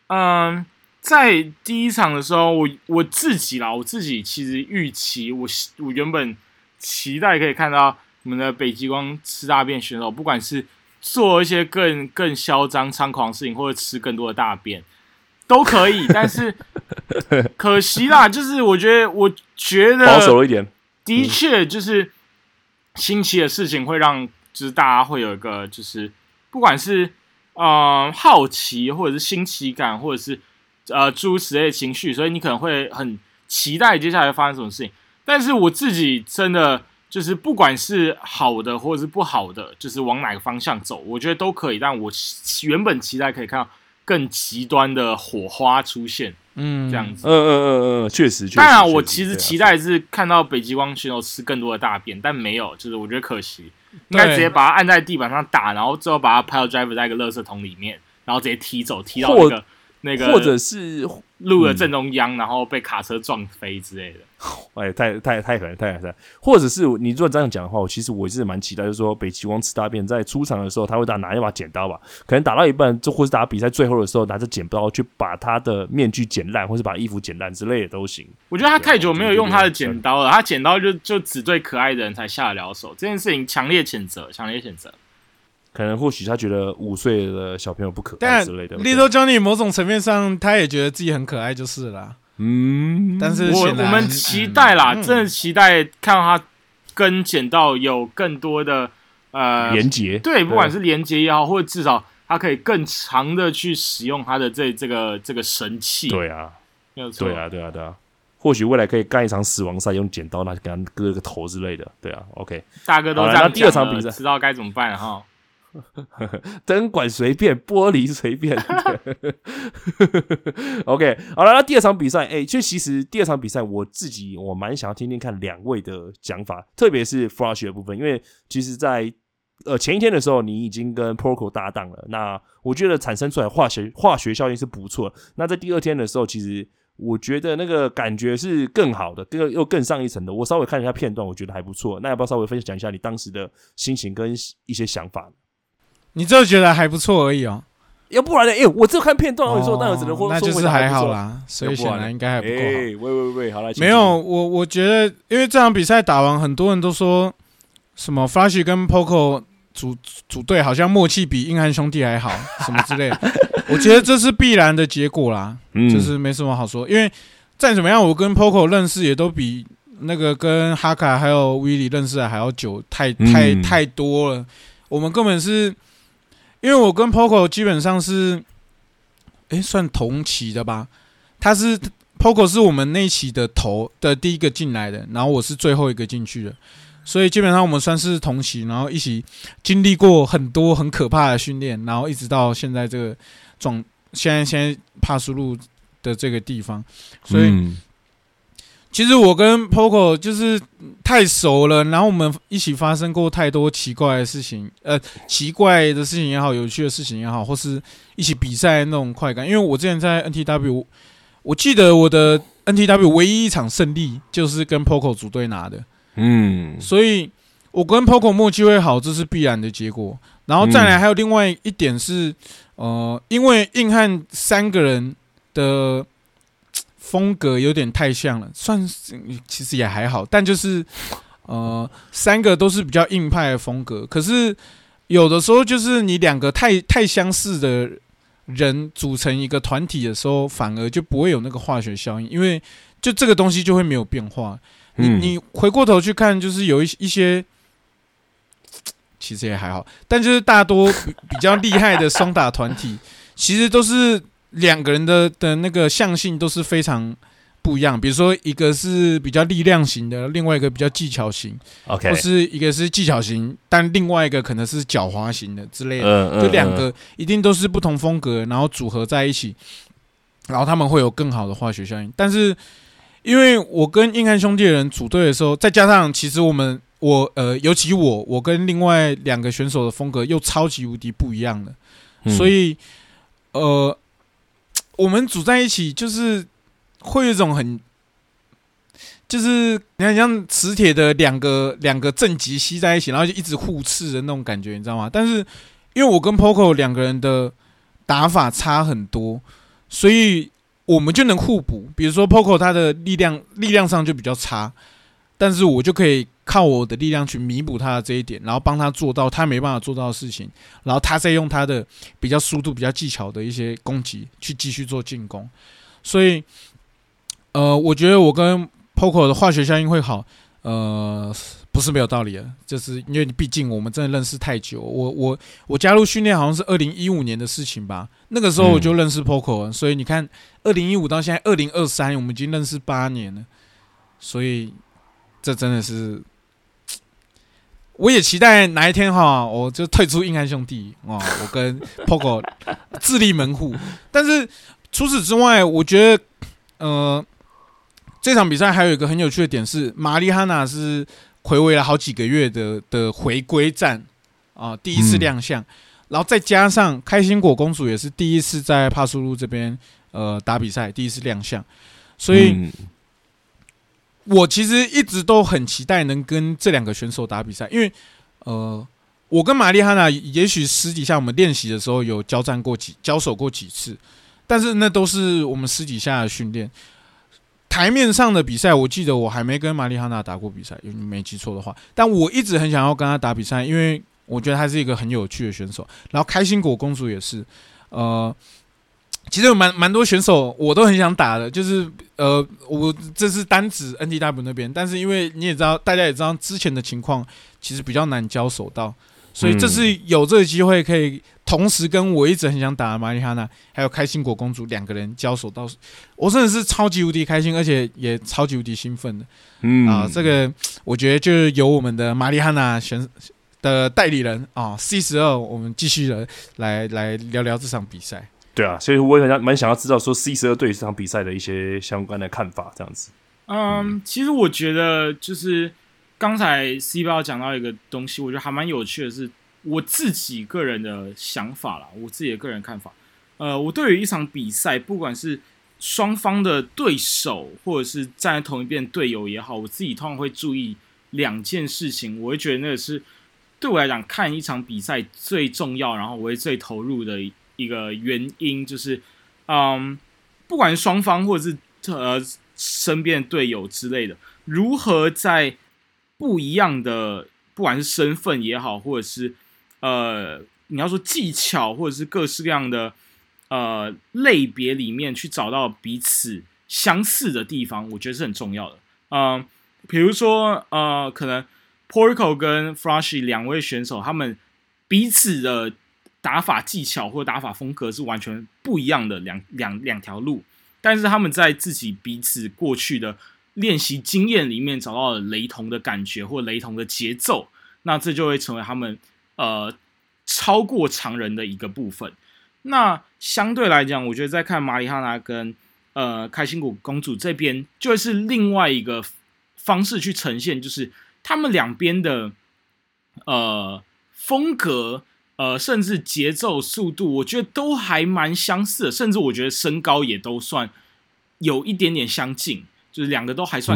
嗯，在第一场的时候，我我自己啦，我自己其实预期，我我原本期待可以看到我们的北极光吃大便选手，不管是做一些更更嚣张猖狂的事情，或者吃更多的大便，都可以。但是可惜啦，就是我觉得，我觉得保守了一点，的确就是新奇的事情会让，就是大家会有一个，就是不管是呃好奇，或者是新奇感，或者是。呃，诸如此类的情绪，所以你可能会很期待接下来发生什么事情。但是我自己真的就是，不管是好的或者是不好的，就是往哪个方向走，我觉得都可以。但我原本期待可以看到更极端的火花出现，嗯，这样子，嗯嗯嗯嗯，确实。当然，我其实期待是看到北极光选手吃更多的大便，但没有，就是我觉得可惜，应该直接把它按在地板上打，然后最后把它拍到 driver 在一个垃圾桶里面，然后直接踢走，踢到一个。那个，或者是路的正中央，然后被卡车撞飞之类的。哎，太太太可能，太可能。或者是你如果这样讲的话，我其实我是蛮期待，就是说北极光吃大便在出场的时候，他会打拿一把剪刀吧？可能打到一半，就或是打比赛最后的时候，拿着剪刀去把他的面具剪烂，或是把衣服剪烂之类的都行。我觉得他太久没有用他的剪刀了，他剪刀就就只对可爱的人才下得了手。这件事情强烈谴责，强烈谴责。可能或许他觉得五岁的小朋友不可爱之类的。Little Johnny 某种层面上，他也觉得自己很可爱，就是了。嗯，但是我我们期待啦，真的期待看到他跟剪刀有更多的呃连接。对，不管是连接也好，或者至少他可以更长的去使用他的这这个这个神器。对啊，没有错。对啊，对啊，对啊。或许未来可以干一场死亡赛，用剪刀拿给他割个头之类的。对啊，OK。大哥都这样第二场比赛，知道该怎么办哈。灯管随便，玻璃随便。OK，好了，那第二场比赛，哎，就其实第二场比赛，我自己我蛮想要听听看两位的讲法，特别是 Flash 的部分，因为其实，在呃前一天的时候，你已经跟 Poco 搭档了，那我觉得产生出来化学化学效应是不错。那在第二天的时候，其实我觉得那个感觉是更好的，更又更上一层的。我稍微看一下片段，我觉得还不错。那要不要稍微分享一下你当时的心情跟一些想法？你就觉得还不错而已哦，要不然呢？哎，我只有看片段，我说那只能说那就是还好啦，所以显然应该还不够好。喂喂喂，好了，没有我，我觉得因为这场比赛打完，很多人都说什么 Flash 跟 Poco 组组队好像默契比硬汉兄弟还好，什么之类的。我觉得这是必然的结果啦，就是没什么好说。因为再怎么样，我跟 Poco 认识也都比那个跟哈卡还有威利认识的还要久，太太太多了。我们根本是。因为我跟 Poco 基本上是，哎，算同期的吧。他是 Poco 是我们那期的头的第一个进来的，然后我是最后一个进去的，所以基本上我们算是同期，然后一起经历过很多很可怕的训练，然后一直到现在这个状，现在现在帕苏路的这个地方，所以。其实我跟 Poco 就是太熟了，然后我们一起发生过太多奇怪的事情，呃，奇怪的事情也好，有趣的事情也好，或是一起比赛那种快感。因为我之前在 NTW，我记得我的 NTW 唯一一场胜利就是跟 Poco 组队拿的，嗯，所以我跟 Poco 默契会好，这是必然的结果。然后再来还有另外一点是，呃，因为硬汉三个人的。风格有点太像了，算是其实也还好，但就是呃，三个都是比较硬派的风格。可是有的时候，就是你两个太太相似的人组成一个团体的时候，反而就不会有那个化学效应，因为就这个东西就会没有变化。你你回过头去看，就是有一一些其实也还好，但就是大多比较厉害的双打团体，其实都是。两个人的的那个象性都是非常不一样，比如说一个是比较力量型的，另外一个比较技巧型，OK，或是一个是技巧型，但另外一个可能是狡猾型的之类的，就两个一定都是不同风格，然后组合在一起，然后他们会有更好的化学效应。但是因为我跟硬汉兄弟的人组队的时候，再加上其实我们我呃，尤其我我跟另外两个选手的风格又超级无敌不一样的，所以呃。我们组在一起，就是会有一种很，就是你看像磁铁的两个两个正极吸在一起，然后就一直互斥的那种感觉，你知道吗？但是因为我跟 Poco 两个人的打法差很多，所以我们就能互补。比如说 Poco 他的力量力量上就比较差，但是我就可以靠我的力量去弥补他的这一点，然后帮他做到他没办法做到的事情，然后他再用他的比较速度、比较技巧的一些攻击去继续做进攻。所以，呃，我觉得我跟 Poco 的化学效应会好，呃。不是没有道理的，就是因为你毕竟我们真的认识太久。我我我加入训练好像是二零一五年的事情吧，那个时候我就认识 Poco，所以你看二零一五到现在二零二三，我们已经认识八年了。所以这真的是，我也期待哪一天哈，我就退出硬汉兄弟啊，我跟 POGO 自立门户。但是除此之外，我觉得呃，这场比赛还有一个很有趣的点是，玛丽哈娜是。回味了好几个月的的回归战啊，第一次亮相，然后再加上开心果公主也是第一次在帕苏路这边呃打比赛，第一次亮相，所以，我其实一直都很期待能跟这两个选手打比赛，因为呃，我跟玛丽哈娜也许私底下我们练习的时候有交战过几交手过几次，但是那都是我们私底下的训练。台面上的比赛，我记得我还没跟玛丽哈娜打过比赛，你没记错的话。但我一直很想要跟她打比赛，因为我觉得她是一个很有趣的选手。然后开心果公主也是，呃，其实有蛮蛮多选手我都很想打的，就是呃，我这是单指 N T W 那边，但是因为你也知道，大家也知道之前的情况，其实比较难交手到。所以这次有这个机会，可以同时跟我一直很想打的玛丽哈娜，还有开心果公主两个人交手到，我真的是超级无敌开心，而且也超级无敌兴奋的。嗯啊，这个我觉得就是由我们的玛丽哈娜选的代理人啊，C 十二，我们继续来来来聊聊这场比赛。对啊，所以我也想蛮想要知道说 C 十二对这场比赛的一些相关的看法，这样子。嗯，其实我觉得就是。刚才 C 八讲到一个东西，我觉得还蛮有趣的，是我自己个人的想法啦，我自己的个人看法。呃，我对于一场比赛，不管是双方的对手，或者是站在同一边队友也好，我自己通常会注意两件事情。我会觉得那个是对我来讲看一场比赛最重要，然后我会最投入的一个原因，就是嗯，不管是双方或者是呃身边的队友之类的，如何在不一样的，不管是身份也好，或者是呃，你要说技巧，或者是各式各样的呃类别里面去找到彼此相似的地方，我觉得是很重要的。嗯，比如说呃，可能 Porco 跟 Flashy 两位选手，他们彼此的打法技巧或打法风格是完全不一样的两两两条路，但是他们在自己彼此过去的。练习经验里面找到了雷同的感觉或雷同的节奏，那这就会成为他们呃超过常人的一个部分。那相对来讲，我觉得在看马里哈娜跟呃开心果公主这边，就是另外一个方式去呈现，就是他们两边的呃风格呃甚至节奏速度，我觉得都还蛮相似的，甚至我觉得身高也都算有一点点相近。就是两个都还算，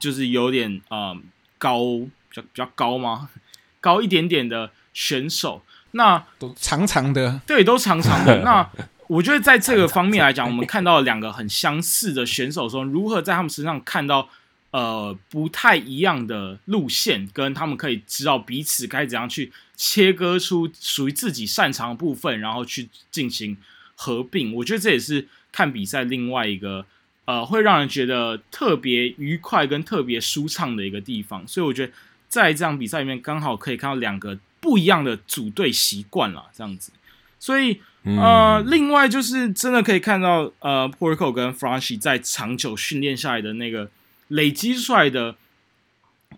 就是有点呃高，比较比较高吗？高一点点的选手，那都长长的，对，都长长的。那我觉得在这个方面来讲，我们看到两个很相似的选手，说如何在他们身上看到呃不太一样的路线，跟他们可以知道彼此该怎样去切割出属于自己擅长的部分，然后去进行合并。我觉得这也是看比赛另外一个。呃，会让人觉得特别愉快跟特别舒畅的一个地方，所以我觉得在这场比赛里面，刚好可以看到两个不一样的组队习惯了，这样子。所以呃，另外就是真的可以看到，呃，Porco 跟 f r a n c i 在长久训练下来的那个累积出来的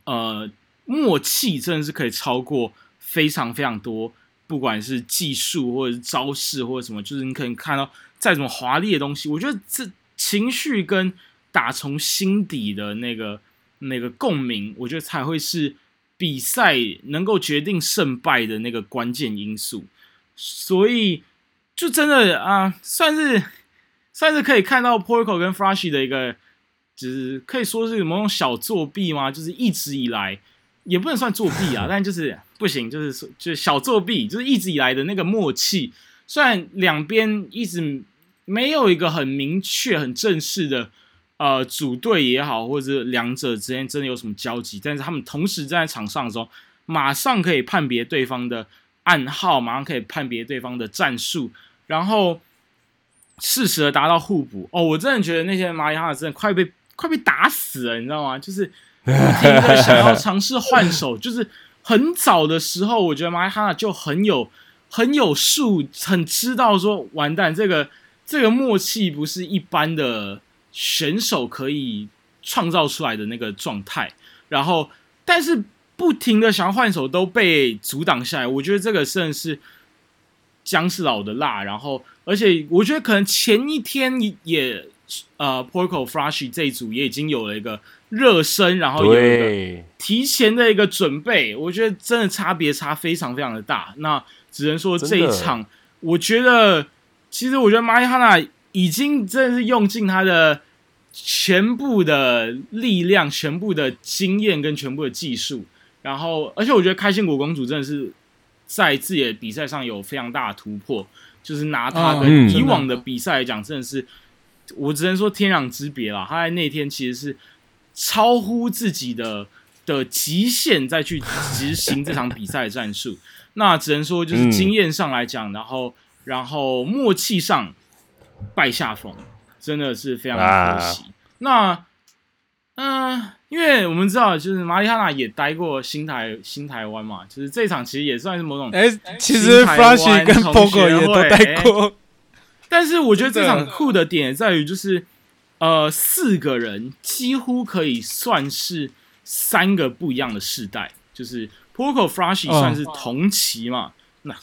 呃默契，真的是可以超过非常非常多，不管是技术或者是招式或者什么，就是你可以看到再怎么华丽的东西，我觉得这。情绪跟打从心底的那个那个共鸣，我觉得才会是比赛能够决定胜败的那个关键因素。所以，就真的啊，算是算是可以看到 Porco 跟 Flashy 的一个，就是可以说是某种小作弊吗？就是一直以来也不能算作弊啊，但就是不行，就是就是小作弊，就是一直以来的那个默契。虽然两边一直。没有一个很明确、很正式的呃组队也好，或者两者之间真的有什么交集，但是他们同时站在场上的时候，马上可以判别对方的暗号，马上可以判别对方的战术，然后适时的达到互补。哦，我真的觉得那些马里哈纳真的快被快被打死了，你知道吗？就是不停的想要尝试换手，就是很早的时候，我觉得马里哈纳就很有。很有数，很知道说完蛋，这个这个默契不是一般的选手可以创造出来的那个状态。然后，但是不停的想要换手都被阻挡下来。我觉得这个真的是姜是老的辣。然后，而且我觉得可能前一天也呃，Porco Flashy 这一组也已经有了一个热身，然后有一个提前的一个准备。我觉得真的差别差非常非常的大。那只能说这一场，我觉得其实我觉得马里哈纳已经真的是用尽他的全部的力量、全部的经验跟全部的技术，然后而且我觉得开心果公主真的是在自己的比赛上有非常大的突破，就是拿他跟以往的比赛来讲，真的是我只能说天壤之别了。他在那天其实是超乎自己的的极限再去执行这场比赛的战术。那只能说就是经验上来讲，然后然后默契上败下风，真的是非常可惜。那嗯，因为我们知道，就是马里哈纳也待过新台新台湾嘛，就是这场其实也算是某种哎，其实 Flash 跟 Pogo 也都待过。但是我觉得这场酷的点在于，就是呃，四个人几乎可以算是三个不一样的世代，就是。Poco Frashy 算是同期嘛？那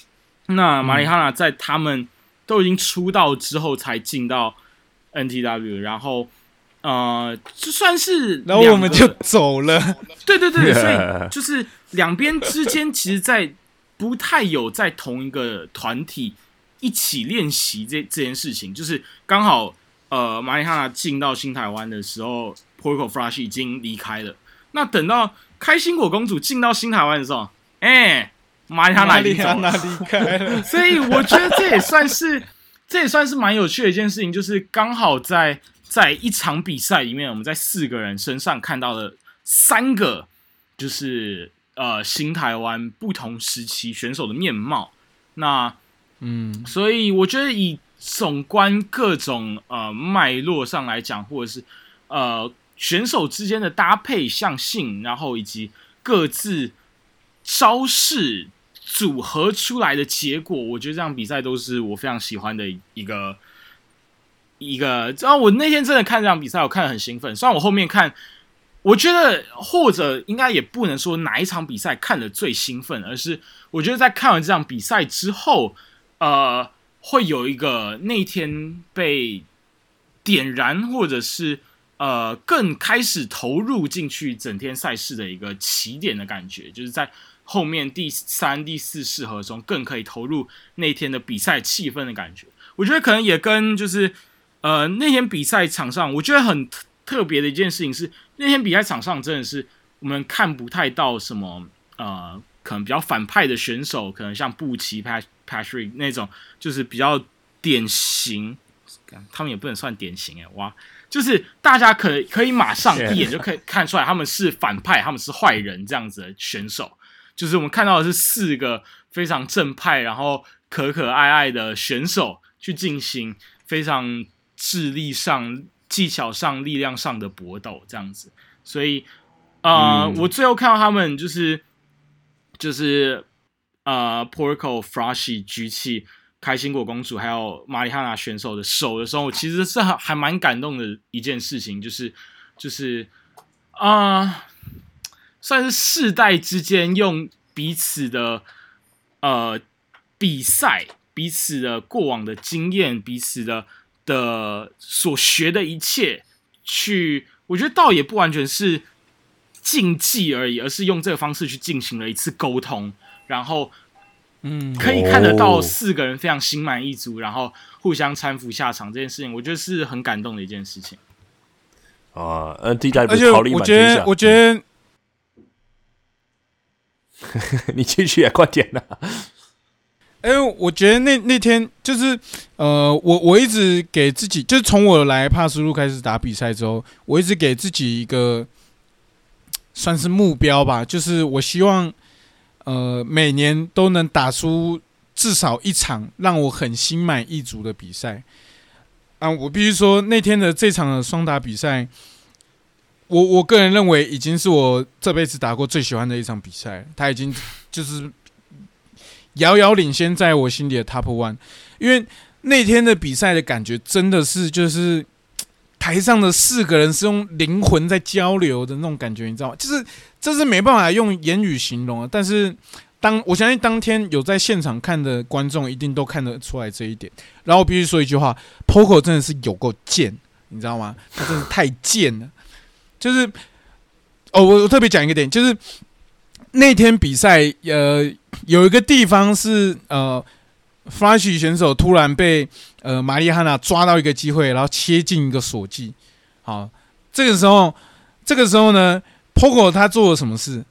那马里哈娜在他们都已经出道之后才进到 NTW，然后呃，就算是然后我们就走了。对对对，所以就是两边之间其实，在不太有在同一个团体一起练习这这件事情，就是刚好呃，马里哈纳进到新台湾的时候，Poco Flashy 已经离开了。那等到开心果公主进到新台湾的时候，哎，马里哈纳离开了，所以我觉得这也算是，这也算是蛮有趣的一件事情，就是刚好在在一场比赛里面，我们在四个人身上看到了三个，就是呃新台湾不同时期选手的面貌。那嗯，所以我觉得以总观各种呃脉络上来讲，或者是呃。选手之间的搭配向性，然后以及各自招式组合出来的结果，我觉得这场比赛都是我非常喜欢的一个一个。然后我那天真的看这场比赛，我看得很兴奋。虽然我后面看，我觉得或者应该也不能说哪一场比赛看的最兴奋，而是我觉得在看完这场比赛之后，呃，会有一个那天被点燃，或者是。呃，更开始投入进去整天赛事的一个起点的感觉，就是在后面第三、第四适合中更可以投入那天的比赛气氛的感觉。我觉得可能也跟就是呃那天比赛场上，我觉得很特别的一件事情是，那天比赛场上真的是我们看不太到什么呃可能比较反派的选手，可能像布奇、Pat Patrick 那种，就是比较典型，他们也不能算典型哎哇。就是大家可可以马上一眼就可以看出来他们是反派，他们是坏人这样子的选手。就是我们看到的是四个非常正派，然后可可爱爱的选手去进行非常智力上、技巧上、力量上的搏斗这样子。所以，呃，我最后看到他们就是就是呃，Porco Flashy 举起。开心果公主还有马里哈娜选手的手的时候，其实是还还蛮感动的一件事情，就是就是啊，算是世代之间用彼此的呃比赛、彼此的过往的经验、彼此的的所学的一切，去我觉得倒也不完全是竞技而已，而是用这个方式去进行了一次沟通，然后。嗯，可以看得到四个人非常心满意足，然后互相搀扶下场这件事情，我觉得是很感动的一件事情。啊，N T W 而且我觉得，我觉得，你继续啊，快点呐！哎，我觉得那那天就是呃，我我一直给自己，就是从我来帕斯路开始打比赛之后，我一直给自己一个算是目标吧，就是我希望呃每年都能打出至少一场让我很心满意足的比赛。啊，我必须说那天的这场的双打比赛，我我个人认为已经是我这辈子打过最喜欢的一场比赛。他已经就是遥遥领先在我心里的 Top One，因为那天的比赛的感觉真的是就是台上的四个人是用灵魂在交流的那种感觉，你知道吗？就是这是没办法用言语形容啊，但是。当我相信当天有在现场看的观众一定都看得出来这一点。然后我必须说一句话，Poco 真的是有够贱，你知道吗？他真的太贱了。就是哦，我我特别讲一个点，就是那天比赛，呃，有一个地方是呃，Flash 选手突然被呃玛丽哈娜抓到一个机会，然后切进一个锁技。好，这个时候，这个时候呢，Poco 他做了什么事？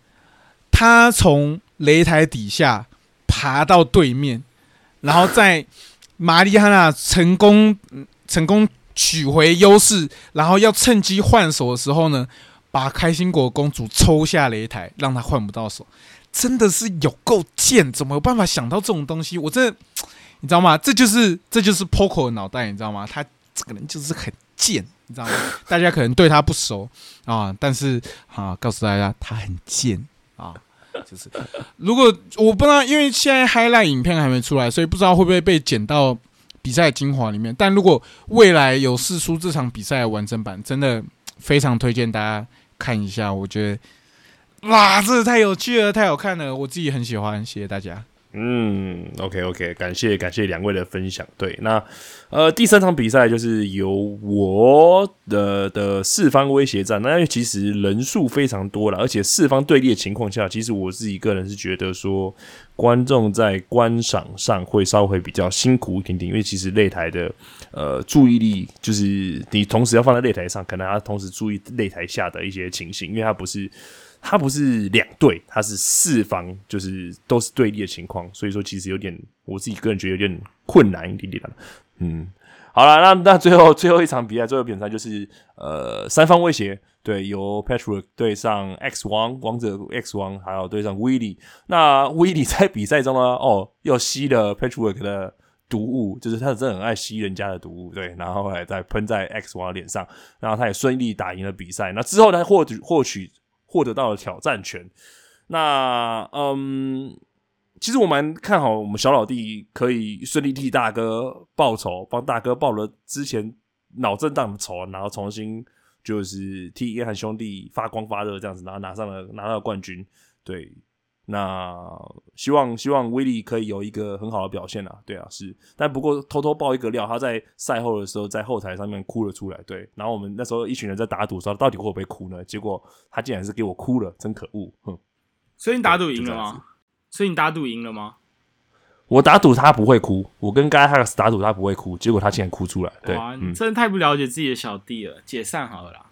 他从擂台底下爬到对面，然后在玛丽哈娜成功成功取回优势，然后要趁机换手的时候呢，把开心果公主抽下擂台，让她换不到手，真的是有够贱！怎么有办法想到这种东西？我真的你知道吗？这就是这就是 Poco 的脑袋，你知道吗？他这个人就是很贱，你知道吗？大家可能对他不熟啊，但是啊，告诉大家他很贱啊。就是，如果我不知道，因为现在 highlight 影片还没出来，所以不知道会不会被剪到比赛精华里面。但如果未来有试出这场比赛的完整版，真的非常推荐大家看一下。我觉得，哇，这太有趣了，太好看了，我自己很喜欢，谢谢大家。嗯，OK OK，感谢感谢两位的分享。对，那呃第三场比赛就是由我的的四方威胁战。那因为其实人数非常多了，而且四方对立的情况下，其实我自己个人是觉得说，观众在观赏上会稍微比较辛苦一点点，因为其实擂台的呃注意力就是你同时要放在擂台上，可能要同时注意擂台下的一些情形，因为它不是。它不是两队，它是四方，就是都是对立的情况，所以说其实有点，我自己个人觉得有点困难一点点。嗯，好了，那那最后最后一场比赛，最后比赛就是呃三方威胁，对，由 Patrick 对上 X 王王者 X 王，还有对上 w i l l y 那 w i l l y 在比赛中呢，哦，又吸了 Patrick 的毒物，就是他真的很爱吸人家的毒物，对，然后来再喷在 X 王的脸上，然后他也顺利打赢了比赛。那之后他获取获取。获得到了挑战权，那嗯，其实我蛮看好我们小老弟可以顺利替大哥报仇，帮大哥报了之前脑震荡的仇，然后重新就是替约翰兄弟发光发热这样子，然后拿上了拿到了冠军，对。那希望希望威利可以有一个很好的表现啊，对啊是，但不过偷偷爆一个料，他在赛后的时候在后台上面哭了出来，对，然后我们那时候一群人在打赌说到底会不会哭呢？结果他竟然是给我哭了，真可恶，哼！所以你打赌赢了吗？所以你打赌赢了吗？我打赌他不会哭，我跟 Guy Harris 打赌他不会哭，结果他竟然哭出来，对，你真的太不了解自己的小弟了，解散好了啦。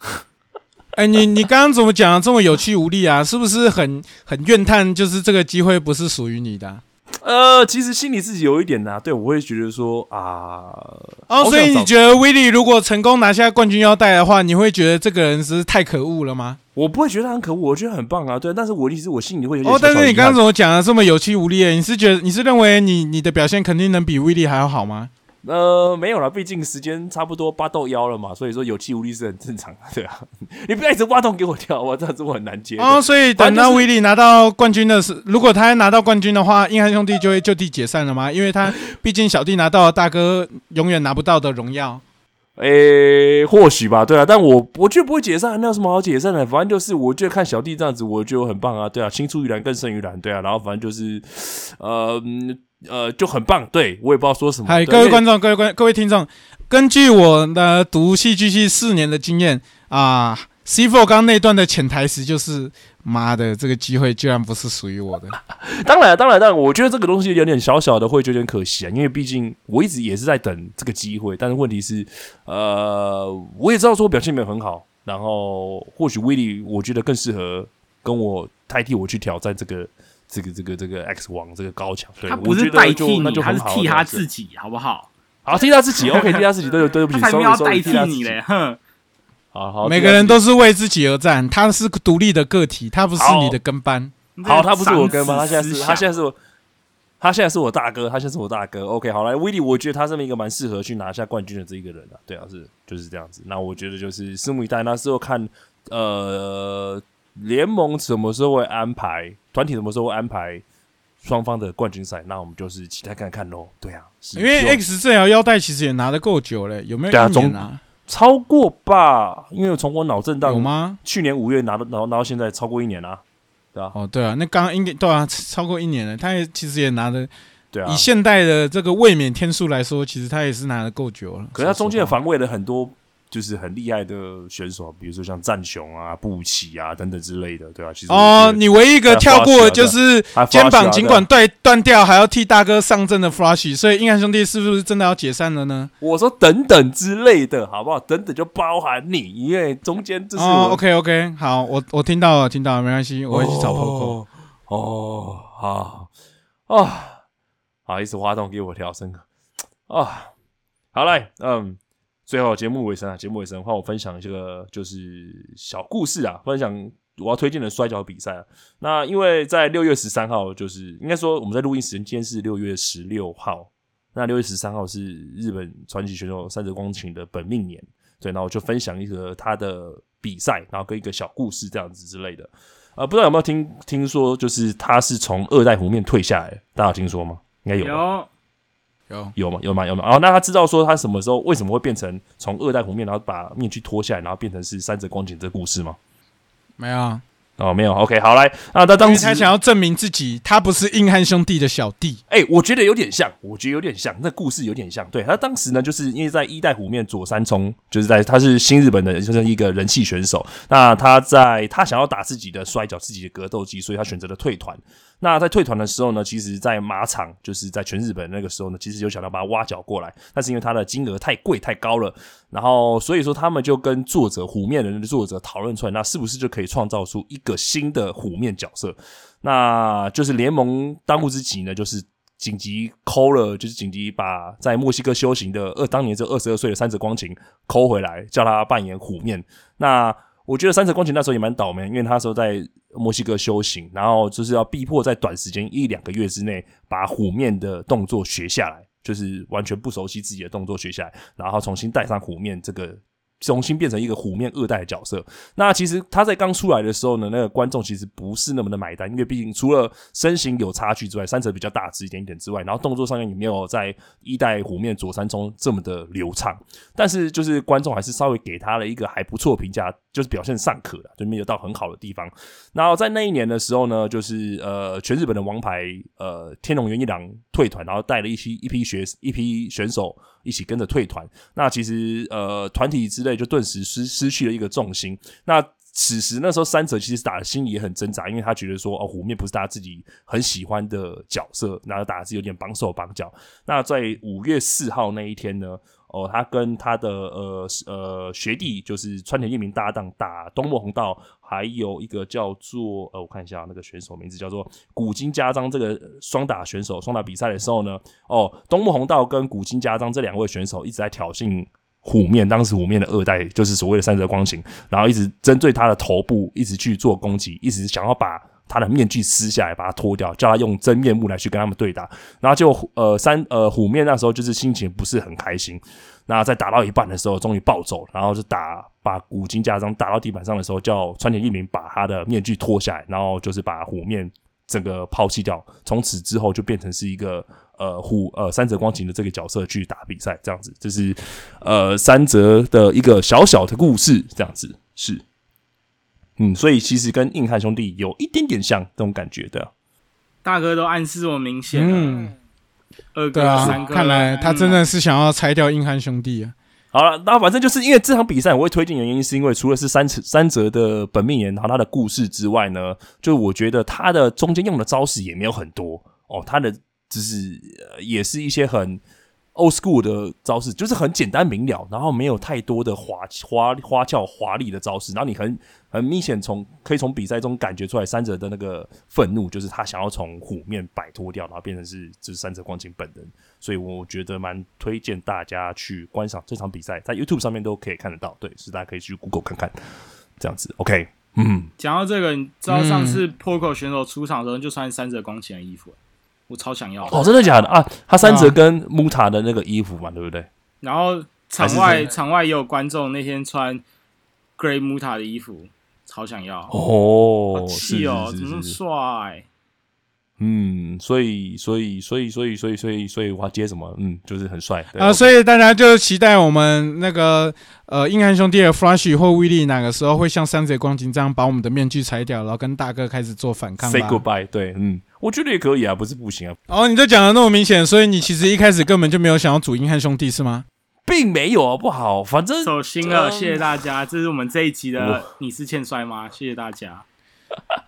哎，你你刚刚怎么讲的这么有气无力啊？是不是很很怨叹？就是这个机会不是属于你的？呃，其实心里自己有一点呐，对我会觉得说啊，哦，所以你觉得威利如果成功拿下冠军腰带的话，你会觉得这个人是太可恶了吗？我不会觉得很可恶，我觉得很棒啊，对。但是我意思，我心里会有点哦。但是你刚刚怎么讲的这么有气无力？你是觉得你是认为你你的表现肯定能比威利还要好吗？呃，没有了，毕竟时间差不多八到腰了嘛，所以说有气无力是很正常的，对啊。你不要一直挖洞给我跳，我这样子我很难接。哦，所以等到威利拿到冠军的是，如果他拿到冠军的话，硬汉兄弟就会就地解散了吗？因为他毕竟小弟拿到了大哥永远拿不到的荣耀。诶，或许吧，对啊，但我我觉得不会解散，那有什么好解散的？反正就是，我觉得看小弟这样子，我觉得很棒啊，对啊，青出于蓝更胜于蓝，对啊，然后反正就是，呃。呃，就很棒，对我也不知道说什么。嗨，各位观众，各位观，各位听众，根据我的读戏剧系四年的经验啊，C Four 刚那段的潜台词就是：妈的，这个机会居然不是属于我的。当然，当然，当然，我觉得这个东西有点小小的会觉得有点可惜啊，因为毕竟我一直也是在等这个机会，但是问题是，呃，我也知道说我表现没有很好，然后或许威利我觉得更适合跟我代替我去挑战这个。这个这个这个 X 王这个高强，对，他不是代替你，他是替他自己，好不好？好，替他自己，OK，替他自己，对对不起，他才要代替你嘞，哼。好好，每个人都是为自己而战，他是独立的个体，他不是你的跟班。好，他不是我跟班，他现在是，他现在是我，他现在是我大哥，他现在是我大哥。OK，好来，威利，我觉得他这么一个蛮适合去拿下冠军的这一个人啊。对啊，是就是这样子。那我觉得就是拭目以待，那时候看呃联盟什么时候会安排，团体什么时候安排双方的冠军赛，那我们就是期待看看喽。对啊，因为 X 这条腰带其实也拿的够久了，有没有一年啊？超过吧，因为从我脑震荡有吗？去年五月拿到，然后拿到现在超过一年了，对啊。哦，对啊，那刚应该对啊，超过一年了。他也其实也拿的，对啊。以现代的这个卫冕天数来说，其实他也是拿的够久了。可是他中间的防卫了很多。就是很厉害的选手，比如说像战雄啊、布奇啊等等之类的，对吧？其实哦，你唯一一个跳过就是肩膀尽管断断掉，还要替大哥上阵的 Flash，所以硬汉兄弟是不是真的要解散了呢？我说等等之类的，好不好？等等就包含你，因为中间这是 OK OK，好，我我听到了，听到了，没关系，我会去找 Poco。哦，好啊，好意思，花动给我调声啊，好嘞，嗯。最后节目尾声啊，节目尾声换我分享一个就是小故事啊，分享我要推荐的摔跤比赛啊。那因为在六月十三号，就是应该说我们在录音时间，今天是六月十六号。那六月十三号是日本传奇选手三泽光晴的本命年，对，那我就分享一个他的比赛，然后跟一个小故事这样子之类的。呃，不知道有没有听听说，就是他是从二代湖面退下来，大家有听说吗？应该。有。有有吗？有吗？有吗？哦，那他知道说他什么时候为什么会变成从二代湖面，然后把面具脱下来，然后变成是三泽光景这故事吗？没有。哦，没有，OK，好来，那他当时他想要证明自己，他不是硬汉兄弟的小弟。哎，我觉得有点像，我觉得有点像，那故事有点像。对他当时呢，就是因为在一代湖面左三冲，就是在他是新日本的，就是一个人气选手。那他在他想要打自己的摔跤，自己的格斗技，所以他选择了退团。那在退团的时候呢，其实，在马场就是在全日本那个时候呢，其实有想到把他挖角过来，但是因为他的金额太贵太高了，然后所以说他们就跟作者虎面人的作者讨论出来，那是不是就可以创造出一个新的虎面角色？那就是联盟当务之急呢，就是紧急抠了，就是紧急把在墨西哥修行的二当年这二十二岁的三泽光晴抠回来，叫他扮演虎面。那我觉得三泽光晴那时候也蛮倒霉，因为他时候在。墨西哥修行，然后就是要逼迫在短时间一两个月之内把虎面的动作学下来，就是完全不熟悉自己的动作学下来，然后重新带上虎面这个。重新变成一个虎面二代的角色。那其实他在刚出来的时候呢，那个观众其实不是那么的买单，因为毕竟除了身形有差距之外，三者比较大只一点点之外，然后动作上面也没有在一代虎面左三中这么的流畅。但是就是观众还是稍微给他了一个还不错评价，就是表现尚可的，就没有到很好的地方。然后在那一年的时候呢，就是呃全日本的王牌呃天龙元一郎退团，然后带了一批一批学一批选手。一起跟着退团，那其实呃团体之类就顿时失失去了一个重心。那此时那时候三泽其实打的心里也很挣扎，因为他觉得说哦虎面不是他自己很喜欢的角色，然后打的是有点绑手绑脚。那在五月四号那一天呢？哦，他跟他的呃呃学弟就是川田一名搭档打东莫红道，还有一个叫做呃我看一下那个选手名字叫做古今家章这个双打选手双打比赛的时候呢，哦东莫红道跟古今家章这两位选手一直在挑衅虎面，当时虎面的二代就是所谓的三泽光行，然后一直针对他的头部一直去做攻击，一直想要把。他的面具撕下来，把它脱掉，叫他用真面目来去跟他们对打。然后就呃三呃虎面那时候就是心情不是很开心。那在打到一半的时候，终于暴走，然后就打把古今家章打到地板上的时候，叫川田一明把他的面具脱下来，然后就是把虎面整个抛弃掉。从此之后就变成是一个呃虎呃三泽光晴的这个角色去打比赛，这样子，这是呃三泽的一个小小的故事，这样子是。嗯，所以其实跟硬汉兄弟有一点点像这种感觉的，大哥都暗示我明显嗯，二哥、三哥，看来他真的是想要拆掉硬汉兄弟啊。好了，那反正就是因为这场比赛我会推荐的原因，是因为除了是三三折的本命年，然后他的故事之外呢，就我觉得他的中间用的招式也没有很多。哦，他的就是也是一些很 old school 的招式，就是很简单明了，然后没有太多的花花花俏华丽的招式，然后你很很明显从可以从比赛中感觉出来三者的那个愤怒，就是他想要从虎面摆脱掉，然后变成是就是三者光景本人，所以我觉得蛮推荐大家去观赏这场比赛，在 YouTube 上面都可以看得到，对，是大家可以去 Google 看看，这样子，OK，嗯，讲到这个，你知道上次 Poco 选手出场的时候就穿三者光前的衣服。我超想要哦！真的假的啊？他三折跟穆塔的那个衣服嘛，对不对？然后场外场外也有观众那天穿 Grey 穆塔的衣服，超想要哦！气哦，怎么那么帅？嗯，所以所以所以所以所以所以所以我要接什么？嗯，就是很帅啊！所以大家就期待我们那个呃硬汉兄弟的 Flash 或威力哪个时候会像山贼光景这样把我们的面具拆掉，然后跟大哥开始做反抗？Say goodbye，对，嗯。我觉得也可以啊，不是不行啊。哦，你这讲的那么明显，所以你其实一开始根本就没有想要组硬汉兄弟是吗？并没有啊，不好。反正走心了，谢谢大家。这是我们这一集的你是欠摔吗？谢谢大家。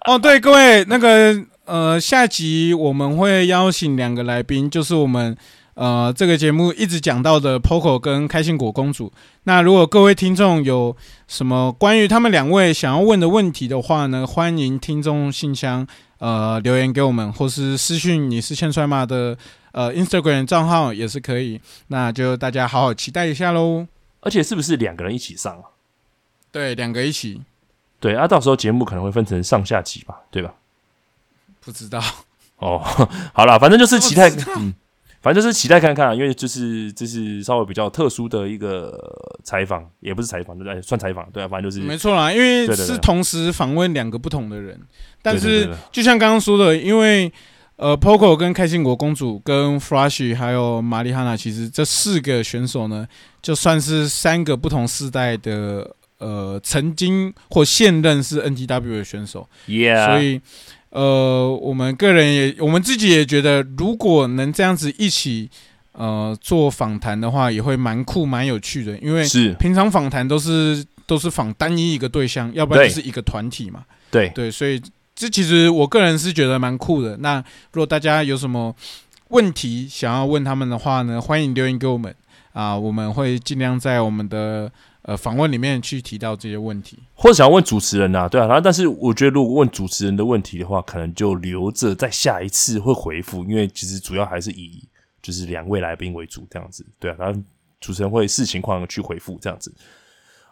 哦，对，各位，那个呃，下集我们会邀请两个来宾，就是我们呃这个节目一直讲到的 Poco 跟开心果公主。那如果各位听众有什么关于他们两位想要问的问题的话呢，欢迎听众信箱。呃，留言给我们，或是私讯你是欠帅吗的呃 Instagram 账号也是可以，那就大家好好期待一下喽。而且是不是两个人一起上？对，两个一起。对啊，到时候节目可能会分成上下集吧，对吧？不知道。哦，好了，反正就是期待。嗯。反正就是期待看看，因为就是这是稍微比较特殊的一个采访，也不是采访，对对？算采访，对啊，反正就是没错啦，因为是同时访问两个不同的人，但是就像刚刚说的，因为呃，Poco 跟开心果公主跟 Flash 还有玛丽哈娜，其实这四个选手呢，就算是三个不同世代的呃，曾经或现任是 NTW 的选手，Yeah，所以。呃，我们个人也，我们自己也觉得，如果能这样子一起呃做访谈的话，也会蛮酷、蛮有趣的。因为是平常访谈都是都是访单一一个对象，要不然就是一个团体嘛。对对，所以这其实我个人是觉得蛮酷的。那如果大家有什么问题想要问他们的话呢，欢迎留言给我们啊，我们会尽量在我们的。呃，访问里面去提到这些问题，或者想要问主持人呐，对啊，然后但是我觉得如果问主持人的问题的话，可能就留着在下一次会回复，因为其实主要还是以就是两位来宾为主这样子，对啊，然后主持人会视情况去回复这样子。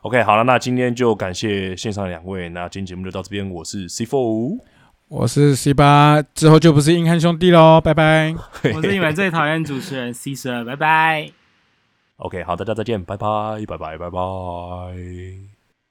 OK，好了，那今天就感谢线上两位，那今天节目就到这边，我是 C Four，我是 C 八，之后就不是硬汉兄弟喽，拜拜。我是你们最讨厌主持人 C 十二，拜拜。OK，好，大家再见，拜拜，拜拜，拜拜。